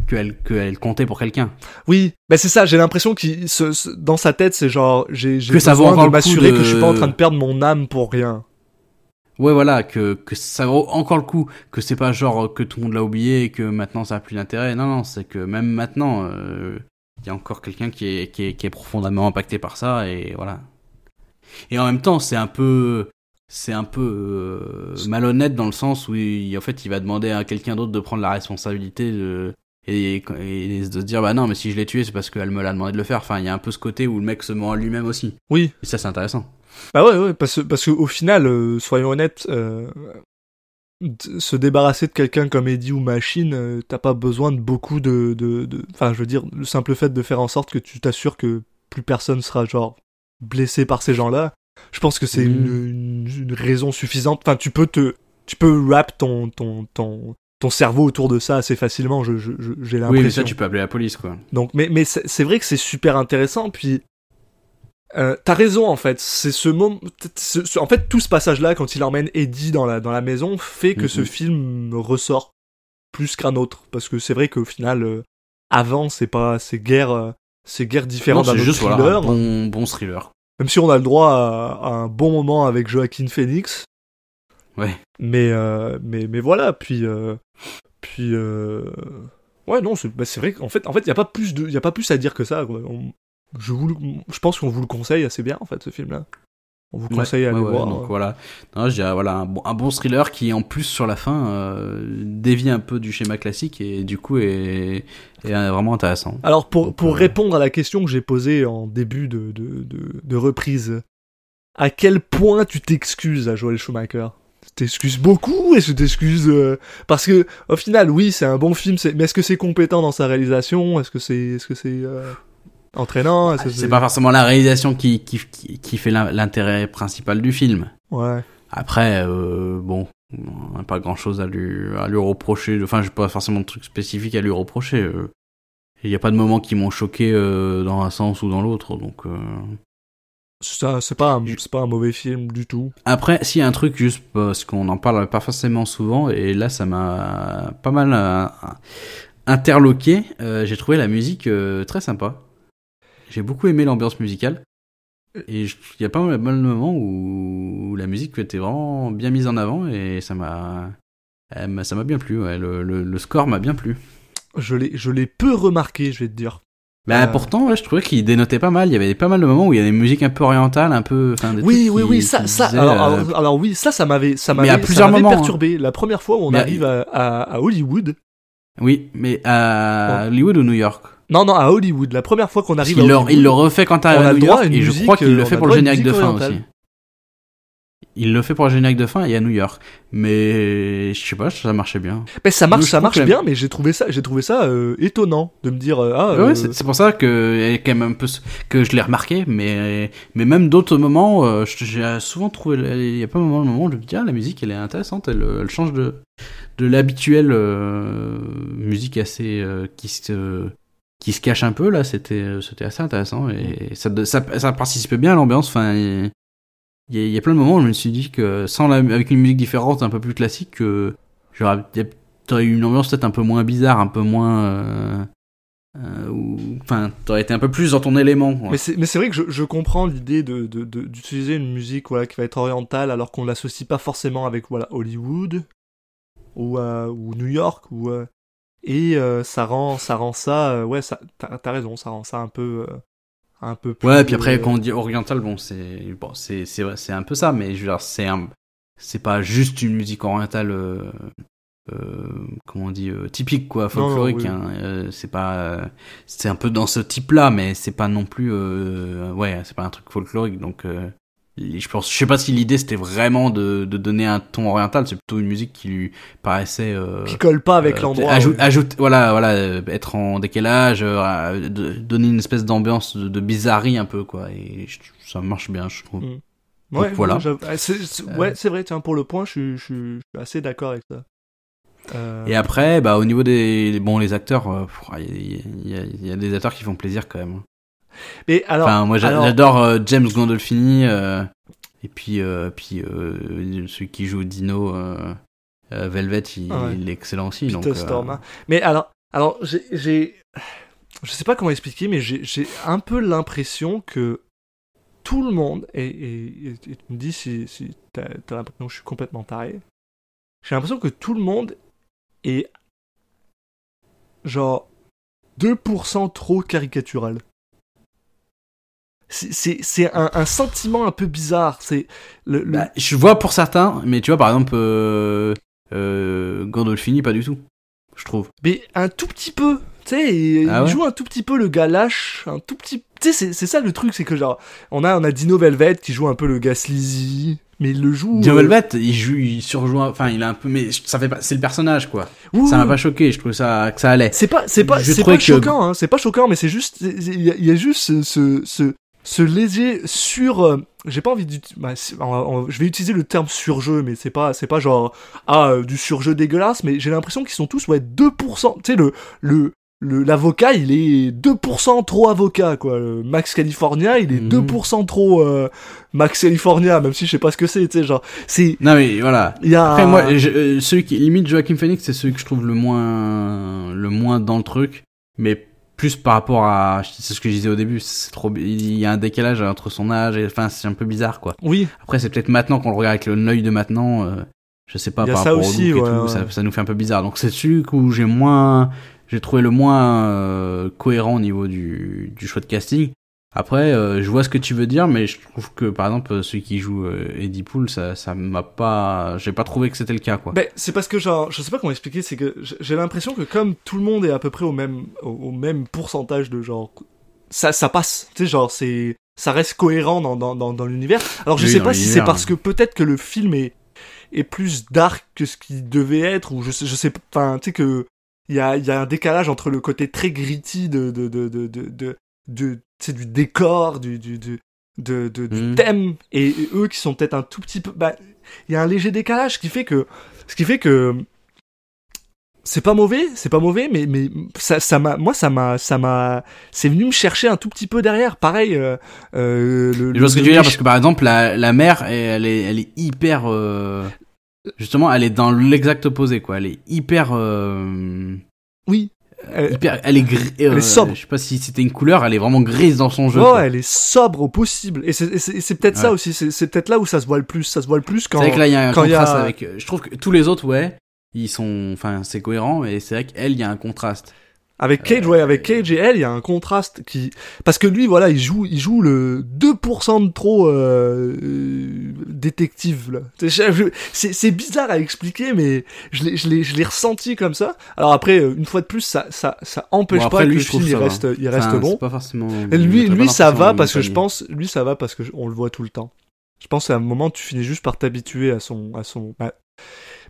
qu'elle qu'elle comptait pour quelqu'un Oui, mais c'est ça, j'ai l'impression se- dans sa tête, c'est genre, j'ai, Que besoin de m'assurer de- que je suis pas en train de perdre mon âme pour rien. ouais voilà que que ça vaut encore le coup que c'est pas genre que tout le monde l'a oublié et que maintenant ça a plus d'intérêt non non c'est que même maintenant euh, il y a encore quelqu'un qui est, qui est qui est profondément impacté par ça et voilà et en même temps c'est un peu c'est un peu euh, malhonnête dans le sens où il, en fait il va demander à quelqu'un d'autre de prendre la responsabilité de et, et de se dire bah non mais si je l'ai tué c'est parce qu'elle me l'a demandé de le faire. Enfin il y a un peu ce côté où le mec se ment à lui-même aussi. Oui. et ça c'est intéressant. Bah ouais, ouais, parce, que- parce qu'au final, euh, soyons honnêtes, euh, se débarrasser de quelqu'un comme Eddie ou Machine, t'as pas besoin de beaucoup de, de, de- Enfin, je veux dire, le simple fait de faire en sorte que tu t'assures que plus personne sera, genre, blessé par ces gens-là, Je pense que c'est Mhm. une, une, une raison suffisante. Enfin, tu peux te, tu peux wrap ton, ton, ton, ton cerveau autour de ça assez facilement. Je, je, je- j'ai Oui, l'impression. mais ça, tu peux appeler la police, quoi. Donc, mais, mais c'est vrai que c'est super intéressant. Puis, euh, t'as raison en fait. C'est ce moment. ce- ce- en fait, tout ce passage-là, quand il emmène Eddie dans la dans la maison, fait que ce film ressort plus qu'un autre. Parce que c'est vrai qu'au final, euh, avant, c'est pas, c'est guère, euh, c'est guère différent d'un juste voilà, thriller. un bon, bon thriller. Même si on a le droit à, à un bon moment avec Joaquin Phoenix. Ouais. Mais, euh, mais, mais voilà, puis. euh, puis. euh, ouais, non, c'est bah, c'est vrai qu'en fait, en fait, il n'y a, pas plus de- y a pas plus à dire que ça. quoi. On- je, vous je pense qu'on vous le conseille assez bien, en fait, ce film-là. On vous Ouais, conseille à aller ouais, voir. donc euh. voilà. Non, je dirais, voilà, un bon, un bon thriller qui, en plus, sur la fin, euh, dévie un peu du schéma classique et du coup est, est euh, vraiment intéressant. Alors, pour, Donc, pour euh, répondre à la question que j'ai posée en début de, de, de, de reprise, à quel point tu t'excuses à Joel Schumacher? Tu t'excuses beaucoup Est-ce que tu t'excuses euh, Parce que, au final, oui, c'est un bon film, mais est-ce que c'est compétent dans sa réalisation? Est-ce que c'est est -ce c'est entraînant que C'est pas forcément la réalisation qui, qui, qui, qui fait l'in- l'intérêt principal du film. Ouais. Après, euh, bon, on n'a pas grand chose à lui, à lui reprocher. Enfin, j'ai pas forcément de trucs spécifiques à lui reprocher. euh. Il n'y a pas de moments qui m'ont choqué euh, dans un sens ou dans l'autre. Donc, euh. Ça, C'est pas, un- pas un mauvais film du tout. Après, s'il y a un truc juste parce qu'on en parle pas forcément souvent, et là, ça m'a pas mal interloqué. j'ai trouvé la musique très sympa. J'ai beaucoup aimé l'ambiance musicale. Et il y a pas mal de moments où, où la musique était vraiment bien mise en avant et ça m'a, m'a- ça m'a bien plu. Ouais. Le, le, le score m'a bien plu. Je l'ai je l'ai peu remarqué, je vais te dire. Bah, Euh. pourtant, ouais, je trouvais qu'il dénotait pas mal. Il y avait pas mal de moments où il y a des musiques un peu orientales, un peu. des Oui, oui, qui- oui, ça, ça, disaient, alors, euh, alors, alors oui, ça, ça m'avait, ça m'avait, hein. perturbé. La première fois où on Mais- arrive à, à, à Hollywood. Oui, mais à Hollywood ou New York? Non, non, à Hollywood. La première fois qu'on arrive à il le, Hollywood. il le refait quand t'arrives a à le New droit à York et je crois qu'il euh, le on fait pour le le à générique de fin orientale. aussi. Il le fait pour le générique de fin et à New York. Mais je sais pas, ça marchait bien. Mais ça marche, ça marche bien, mais j'ai trouvé ça, j'ai trouvé ça euh, étonnant de me dire euh, ah. euh, Ouais, c'est pour ça que quand même un peu que je l'ai remarqué, mais mais même d'autres moments, euh, j'ai souvent trouvé, il y a pas un moment, moment où je me dis ah la musique elle est intéressante, elle, elle change de de l'habituelle euh, musique assez euh, qui se qui se cache un peu là, c'était c'était assez intéressant et ça ça, ça participait bien à l'ambiance. Enfin, il y, a, plein de moments où je me suis dit que sans la, avec une musique différente, un peu plus classique, que j'aurais eu une ambiance peut-être un peu moins bizarre, un peu moins euh, euh, t'aurais été un peu plus dans ton élément quoi. Mais c'est, vrai que je, je comprends l'idée de, de- d'utiliser une musique voilà qui va être orientale alors qu'on l'associe pas forcément avec voilà Hollywood ou euh, ou New York ou euh, et euh, ça rend ça rend ça euh, ouais ça t'as, raison ça rend ça un peu euh, un peu plus ouais puis après quand on dit oriental bon c'est bon c'est c'est c'est un peu ça mais je veux dire c'est un c'est pas juste une musique orientale euh, euh, comment on dit euh, typique quoi folklorique oui. hein, c'est pas c'est un peu dans ce type là mais c'est pas non plus ouais c'est pas un truc folklorique donc je pense je sais pas si l'idée c'était vraiment de, de donner un ton oriental c'est plutôt une musique qui lui paraissait euh, qui colle pas avec euh, l'endroit ajoute, ouais. ajoute- voilà, voilà, être en décalage, euh, de- donner une espèce d'ambiance de, de bizarrerie un peu, quoi. Et je- ça marche bien, je trouve. Mm. donc ouais, voilà. Ah, c'est, Euh. ouais, c'est vrai tiens pour le point je suis je suis, je suis assez d'accord avec ça Et après, bah, au niveau des, bon, les acteurs, il y, a- y y des acteurs qui font plaisir quand même. Mais alors enfin, moi, alors- j'adore euh, James Gandolfini, euh, et puis, euh, puis celui qui joue Dino, Velvet, il, Ah ouais. il est excellent aussi. Peter donc, Stormare. Mais alors, alors j'ai, je sais pas comment expliquer, mais j'ai, un peu l'impression que tout le monde, et, et, et- et tu me dis si, si t'as, t'as l'impression que je suis complètement taré, j'ai l'impression que tout le monde est genre 2% trop caricatural. C'est, un, un sentiment un peu bizarre. C'est le, le- bah, je vois pour certains, mais tu vois, par exemple, euh, euh, Gandolfini, pas du tout, je trouve. Mais un tout petit peu. Tu sais, il, Ah il joue un tout petit peu le gars lâche, un tout petit. Tu sais, c'est- c'est ça le truc, c'est que genre, on a, on a Dino Velvet qui joue un peu le gars sleazy, mais il le joue. Dino euh, Velvet, il joue, il surjoue, enfin, il a un peu, mais ça fait pas, c'est le personnage, quoi. Ça m'a pas choqué, je trouve ça, que ça allait. C'est pas, c'est pas, c'est pas que- choquant, hein, c'est pas choquant, mais c'est juste, il y, a- il y a juste ce, ce, ce, ce léger sur euh, j'ai pas envie de bah, je vais utiliser le terme surjeu mais c'est pas c'est pas genre ah euh, du surjeu dégueulasse mais j'ai l'impression qu'ils sont tous ouais 2% tu sais le le l'avocat il est 2% trop avocat quoi Le Max California il est Mhm. 2% trop euh, Max California même si je sais pas ce que c'est tu sais genre c'est Non mais voilà. il y a Après moi, je- euh, celui qui limite Joaquin Phoenix, c'est celui que je trouve le moins, le moins dans le truc, mais plus par rapport à, c'est ce que je disais au début, c'est trop, il y a un décalage entre son âge et, enfin, c'est un peu bizarre quoi. oui Après, c'est peut-être maintenant qu'on le regarde avec l'œil de maintenant, euh, je sais pas, Il y a par ça rapport aussi, au look et tout, ouais. Ça, ça nous fait un peu bizarre. Donc c'est celui où j'ai moins, j'ai trouvé le moins euh, cohérent au niveau du, du choix de casting. Après, euh, je vois ce que tu veux dire, mais je trouve que par exemple celui qui joue euh, Eddie Pool, ça, ça m'a pas, j'ai pas trouvé que c'était le cas quoi. Ben, c'est parce que genre, je sais pas comment expliquer, c'est que j'ai l'impression que comme tout le monde est à peu près au même, au, au même pourcentage de genre, ça, ça passe, tu sais, genre, c'est, ça reste cohérent dans, dans, dans, dans l'univers. Alors je Oui, sais pas si c'est parce ouais. que peut-être que le film est, est plus dark que ce qu'il devait être, ou je sais, je sais, pas, enfin, tu sais que, il y a, il y a un décalage entre le côté très gritty de, de, de, de, de, de, de sais, du décor, du, du, du, de, de, du Mhm. thème, et, et eux qui sont peut-être un tout petit peu, bah, il y a un léger décalage ce qui fait que, ce qui fait que, c'est pas mauvais, c'est pas mauvais, mais mais ça ça m'a moi ça m'a ça m'a c'est venu me chercher un tout petit peu derrière. Pareil, euh, euh, le, Je vois ce que tu veux dire parce que par exemple la, la mère elle est elle est hyper euh, justement elle est dans l'exact opposé quoi elle est hyper oui, elle, hyper elle est gris est sobre. je sais pas si c'était une couleur elle est vraiment grise dans son jeu ouais, quoi. elle est sobre au possible. Et c'est peut-être ça aussi. C'est peut-être là où ça se voit le plus. Ça se voit le plus quand c'est vrai que là il y a un a- contraste avec je trouve que tous les autres ouais ils sont enfin c'est cohérent et c'est vrai qu'elle il y a un contraste Avec Cage, ouais, avec Cage et elle, il y a un contraste qui, parce que lui, voilà, il joue, il joue le 2% de trop euh, euh, détective. là. C'est- bizarre à expliquer, mais je l'ai, je l'ai, je l'ai ressenti comme ça. Alors après, euh, une fois de plus, ça, ça, ça empêche Bon, pas après, que lui, le je film il va. reste, il reste Enfin, bon. c'est pas forcément Et lui, lui, ça va parce que je pense, lui, ça va parce que je- on le voit tout le temps. Je pense à un moment, tu finis juste par t'habituer à son, à son. bah,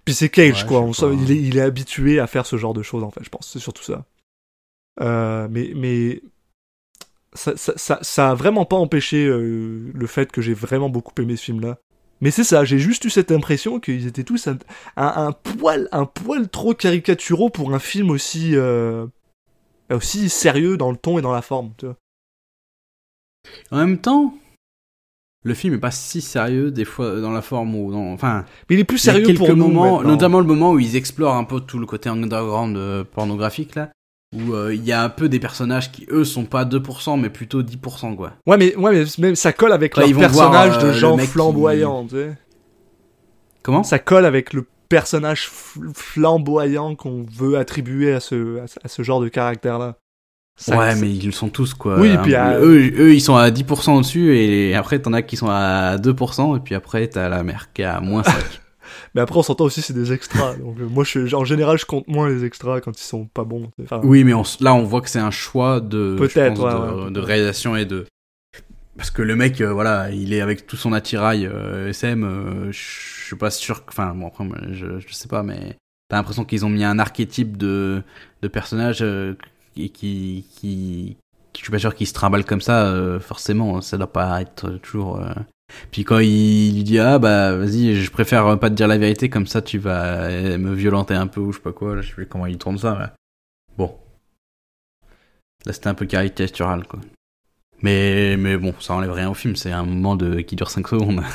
Puis c'est Cage, Ouais, quoi. On il est, il est habitué à faire ce genre de choses, en fait. Je pense, c'est surtout ça. Euh, mais, mais ça, ça, ça, ça a vraiment pas empêché euh, le fait que j'ai vraiment beaucoup aimé ce film-là. Mais c'est ça, j'ai juste eu cette impression qu'ils étaient tous un, un, un poil, un poil trop caricaturaux pour un film aussi, euh, aussi sérieux dans le ton et dans la forme. Tu vois. en même temps le film est pas si sérieux des fois dans la forme ou dans enfin Mais il est plus Il y a sérieux quelques pour nous moments, notamment le moment où ils explorent un peu tout le côté underground pornographique là, où euh, il y a un peu des personnages qui eux sont pas 2% mais plutôt 10% quoi. Ouais, mais, ouais, mais, mais ça colle avec Quand leur voir, personnage euh, de gens qui- flamboyants, tu sais. Comment? Ça colle avec le personnage fl- flamboyant qu'on veut attribuer à ce, à ce, genre de caractère-là. Ça- Ouais, mais ils le sont tous quoi. Oui, puis, euh, eux, eux ils sont à 10% au-dessus et après t'en as qui sont à 2% et puis après t'as la mère qui est à moins 5. Mais après, on s'entend aussi, c'est des extras. donc, euh, moi, je, en général, je compte moins les extras quand ils sont pas bons. Enfin, oui, mais on là on voit que c'est un choix de, pense, ouais, de, ouais, de peut-être. réalisation et de parce que le mec euh, voilà il est avec tout son attirail euh, SM euh, je suis pas sûr que- enfin bon après je, je sais pas mais t'as l'impression qu'ils ont mis un archétype de de personnage euh, qui qui qui je suis pas sûr qu'il se trimballe comme ça euh, forcément ça doit pas être toujours euh. Puis quand il lui dit ah bah vas-y je préfère pas te dire la vérité comme ça tu vas me violenter un peu ou je sais pas quoi là je sais plus comment il tourne ça mais bon là c'était un peu caricatural quoi mais, mais bon, ça enlève rien au film, c'est un moment de, qui dure 5 secondes.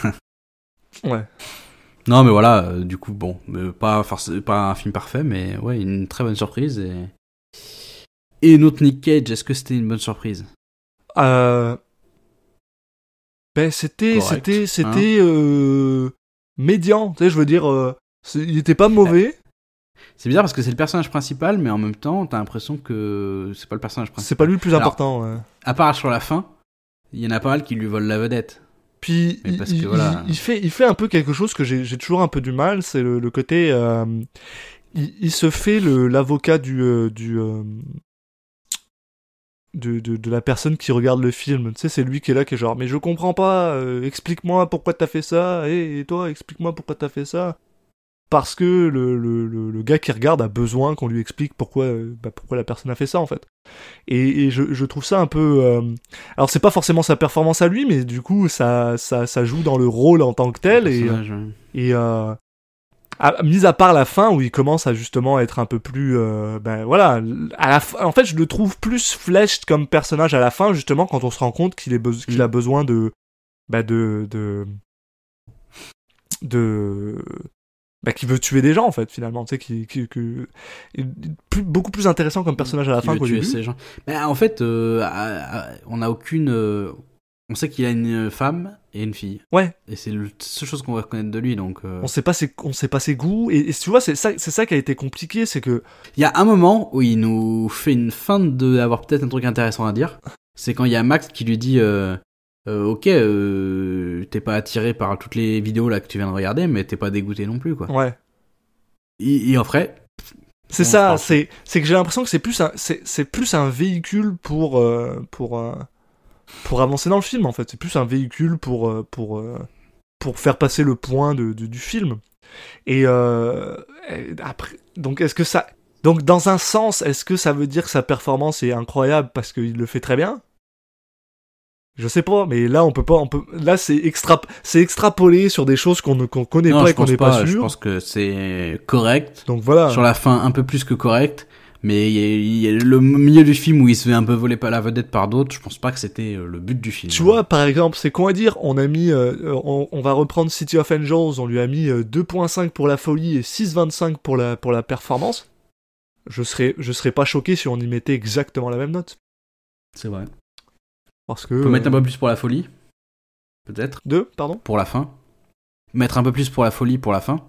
Ouais. non, mais voilà, euh, du coup, bon, euh, pas, pas un film parfait, mais ouais, une très bonne surprise. Et, et notre Nick Cage, est-ce que c'était une bonne surprise? Euh... Ben, c'était, c'était, c'était, euh... médian. Tu sais, je veux dire, euh, il était pas mauvais. C'est bizarre parce que c'est le personnage principal, mais en même temps, t'as l'impression que c'est pas le personnage principal. C'est pas lui le plus Alors, important. ouais. À part sur la fin, il y en a pas mal qui lui volent la vedette. Puis Mais il, parce que il- voilà. il- il fait, il fait un peu quelque chose que j'ai toujours un peu du mal, c'est le, le côté. euh, il, il se fait le l'avocat du du de, de, de la personne qui regarde le film. Tu sais, c'est lui qui est là, qui est genre, mais je comprends pas. euh, explique-moi pourquoi t'as fait ça. Et, et toi, explique-moi pourquoi t'as fait ça. parce que le, le, le, le gars qui regarde a besoin qu'on lui explique pourquoi, euh, bah, pourquoi la personne a fait ça en fait. Et, et je, je trouve ça un peu. euh, Alors c'est pas forcément sa performance à lui, mais du coup ça, ça, ça joue dans le rôle en tant que tel. Et, ouais. et euh, à, mis à part la fin où il commence à justement être un peu plus, euh, ben voilà, à la en fait je le trouve plus fleshed comme personnage à la fin justement quand on se rend compte qu'il est beso- qu'il a besoin de, bah de, de, de, bah qui veut tuer des gens en fait finalement, tu sais, qui, qui, plus, beaucoup plus intéressant comme personnage à la Qui fin qu'au début. ces gens. Mais en fait, euh, on n'a aucune. On sait qu'il a une femme et une fille. Ouais. Et c'est la seule chose qu'on va reconnaître de lui. Donc, euh, On sait pas ses, on sait pas ses goûts et, et tu vois c'est ça, c'est ça qui a été compliqué, c'est que il y a un moment où il nous fait une feinte de avoir peut-être un truc intéressant à dire. C'est quand il y a Max qui lui dit. euh, euh, ok, t'es pas attiré par toutes les vidéos là que tu viens de regarder, mais t'es pas dégoûté non plus, quoi. ouais. Et, et après, C'est ça, c'est c'est que j'ai l'impression que c'est plus un c'est c'est plus un véhicule pour pour pour avancer dans le film en fait, c'est plus un véhicule pour euh, pour euh, pour faire passer le point de, de- du film. Et, euh, et après donc est-ce que ça donc dans un sens, est-ce que ça veut dire que sa performance est incroyable parce qu'il le fait très bien? Je sais pas, mais là on peut pas, on peut, là c'est extra, c'est extrapolé sur des choses qu'on ne qu'on connaît non, pas je et qu'on n'est pas. pas, je sûr. pense que c'est correct. Donc voilà. Sur la fin, un peu plus que correct. Mais il y a- il y a le milieu du film où il se fait un peu voler par la vedette par d'autres, je pense pas que c'était euh, le but du film. Tu vois, par exemple, c'est con à dire, on a mis, euh, on, on va reprendre City of Angels, on lui a mis euh, 2.5 pour la folie et 6.25 pour la, pour la performance. Je serais, je serais pas choqué si on y mettait exactement la même note. C'est vrai. Parce que. On peut mettre un euh, peu plus pour la folie. Peut-être. Deux, pardon. Pour la fin. Mettre un peu plus pour la folie pour la fin.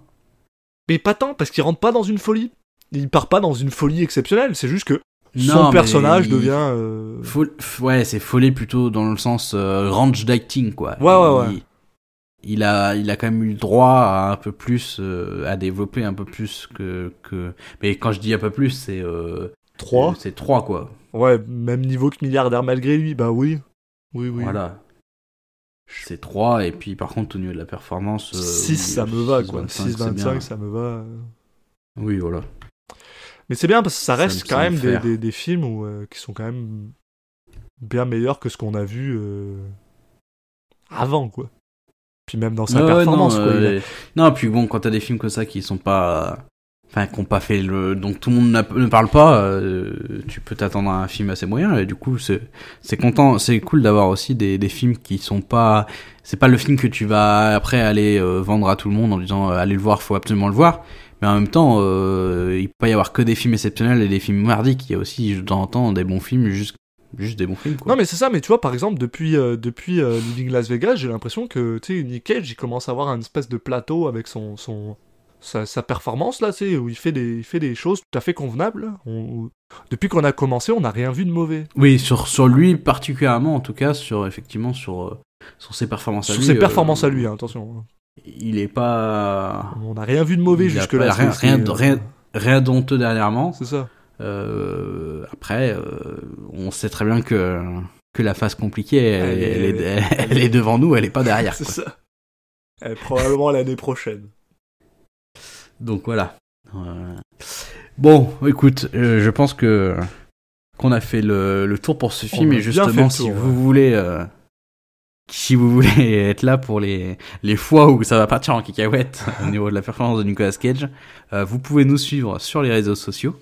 Mais pas tant, parce qu'il rentre pas dans une folie. Il part pas dans une folie exceptionnelle, c'est juste que Non, son personnage il- devient. euh, Fol- Ouais, c'est folie plutôt dans le sens euh, range d'acting, quoi. Ouais, ouais, il, Il a, il a quand même eu le droit à un peu plus, euh, à développer un peu plus que, que. Mais quand je dis un peu plus, c'est. Euh, 3. C'est 3, quoi. Ouais, même niveau que milliardaire malgré lui, bah oui. Oui, oui. Voilà. C'est 3, et puis par contre, au niveau de la performance. euh, 6, oui, ça me va, quoi. 6,25, c'est bien. 6,25, ça me va. Oui, voilà. Mais c'est bien parce que ça reste quand même des, des, des films où, euh, qui sont quand même bien meilleurs que ce qu'on a vu euh, avant, quoi. Puis même dans sa Ouais, performance, non, quoi. a- euh, non, puis bon, quand t'as des films comme ça qui sont pas. Enfin, qui ont pas fait le. Donc tout le monde ne parle pas, tu peux t'attendre à un film assez moyen, et du coup, c'est c'est content, c'est cool d'avoir aussi des, des films qui sont pas. C'est pas le film que tu vas après aller vendre à tout le monde en disant allez le voir, faut absolument le voir. Mais en même temps, euh, il peut pas y avoir que des films exceptionnels et des films merdiques. Il y a aussi de temps en temps des bons films, juste, juste des bons films. Quoi. Non mais c'est ça, mais tu vois par exemple depuis euh, depuis euh, Living Las Vegas, j'ai l'impression que tu sais Nick Cage il commence à avoir un espèce de plateau avec son son sa, sa performance là, tu sais où il fait des il fait des choses tout à fait convenables. On- depuis qu'on a commencé, on n'a rien vu de mauvais. Oui, sur, sur lui particulièrement, en tout cas, sur effectivement sur, euh, sur ses performances à Sur lui. ses euh, performances à lui, hein, attention. Il est pas On n'a rien vu de mauvais Il a jusque pas- là. rien- rien de- rien- rien d'honteux dernièrement. C'est ça. Euh, après, euh, on sait très bien que que la phase compliquée, elle, Elle est- elle est, elle est devant nous, elle est pas derrière. C'est ça. Eh, probablement l'année prochaine. Donc voilà. Euh, Bon, écoute, euh, je pense que qu'on a fait le, le tour pour ce film et justement le si tour, vous voulez euh, si vous voulez être là pour les les fois où ça va partir en cacahuète au niveau de la performance de Nicolas Cage, euh, vous pouvez nous suivre sur les réseaux sociaux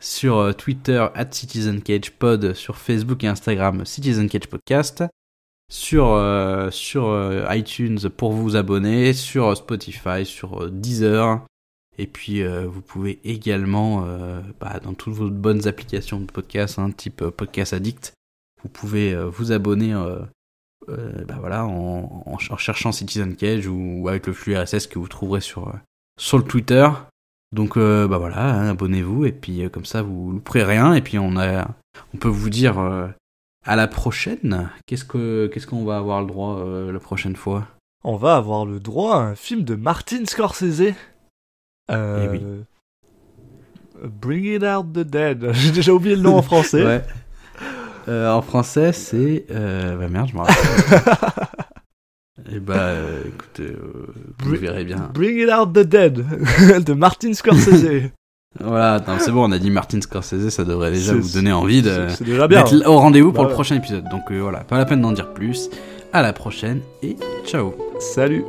sur euh, Twitter at Citizen Cage Pod, sur Facebook et Instagram Citizen Cage Podcast, sur euh, sur euh, iTunes pour vous abonner, sur euh, Spotify, sur Deezer. Et puis euh, vous pouvez également, euh, bah, dans toutes vos bonnes applications de podcast, hein, type Podcast Addict, vous pouvez vous abonner euh, bah, voilà, en, en ch- en cherchant Citizen Cage ou, ou avec le flux RSS que vous trouverez sur, euh, sur le Twitter. Donc euh, bah voilà, hein, abonnez-vous et puis euh, comme ça vous louperez rien et puis on a, on peut vous dire à la prochaine. Qu'est-ce que qu'est-ce qu'on va avoir le droit la prochaine fois? On va avoir le droit à un film de Martin Scorsese. Euh, Eh oui. Bring It Out the Dead. J'ai déjà oublié le nom en français. Ouais. Euh, en français, c'est. Euh... Bah merde, je me rappelle. Eh Bah, euh, écoutez, euh, vous Bri- verrez bien. Bring It Out the Dead de Martin Scorsese. Voilà, c'est bon, on a dit Martin Scorsese, ça devrait déjà vous donner envie de C'est c'est déjà bien. d'être au rendez-vous pour Bah le ouais. prochain épisode. Donc euh, voilà, pas la peine d'en dire plus. À la prochaine et ciao. Salut.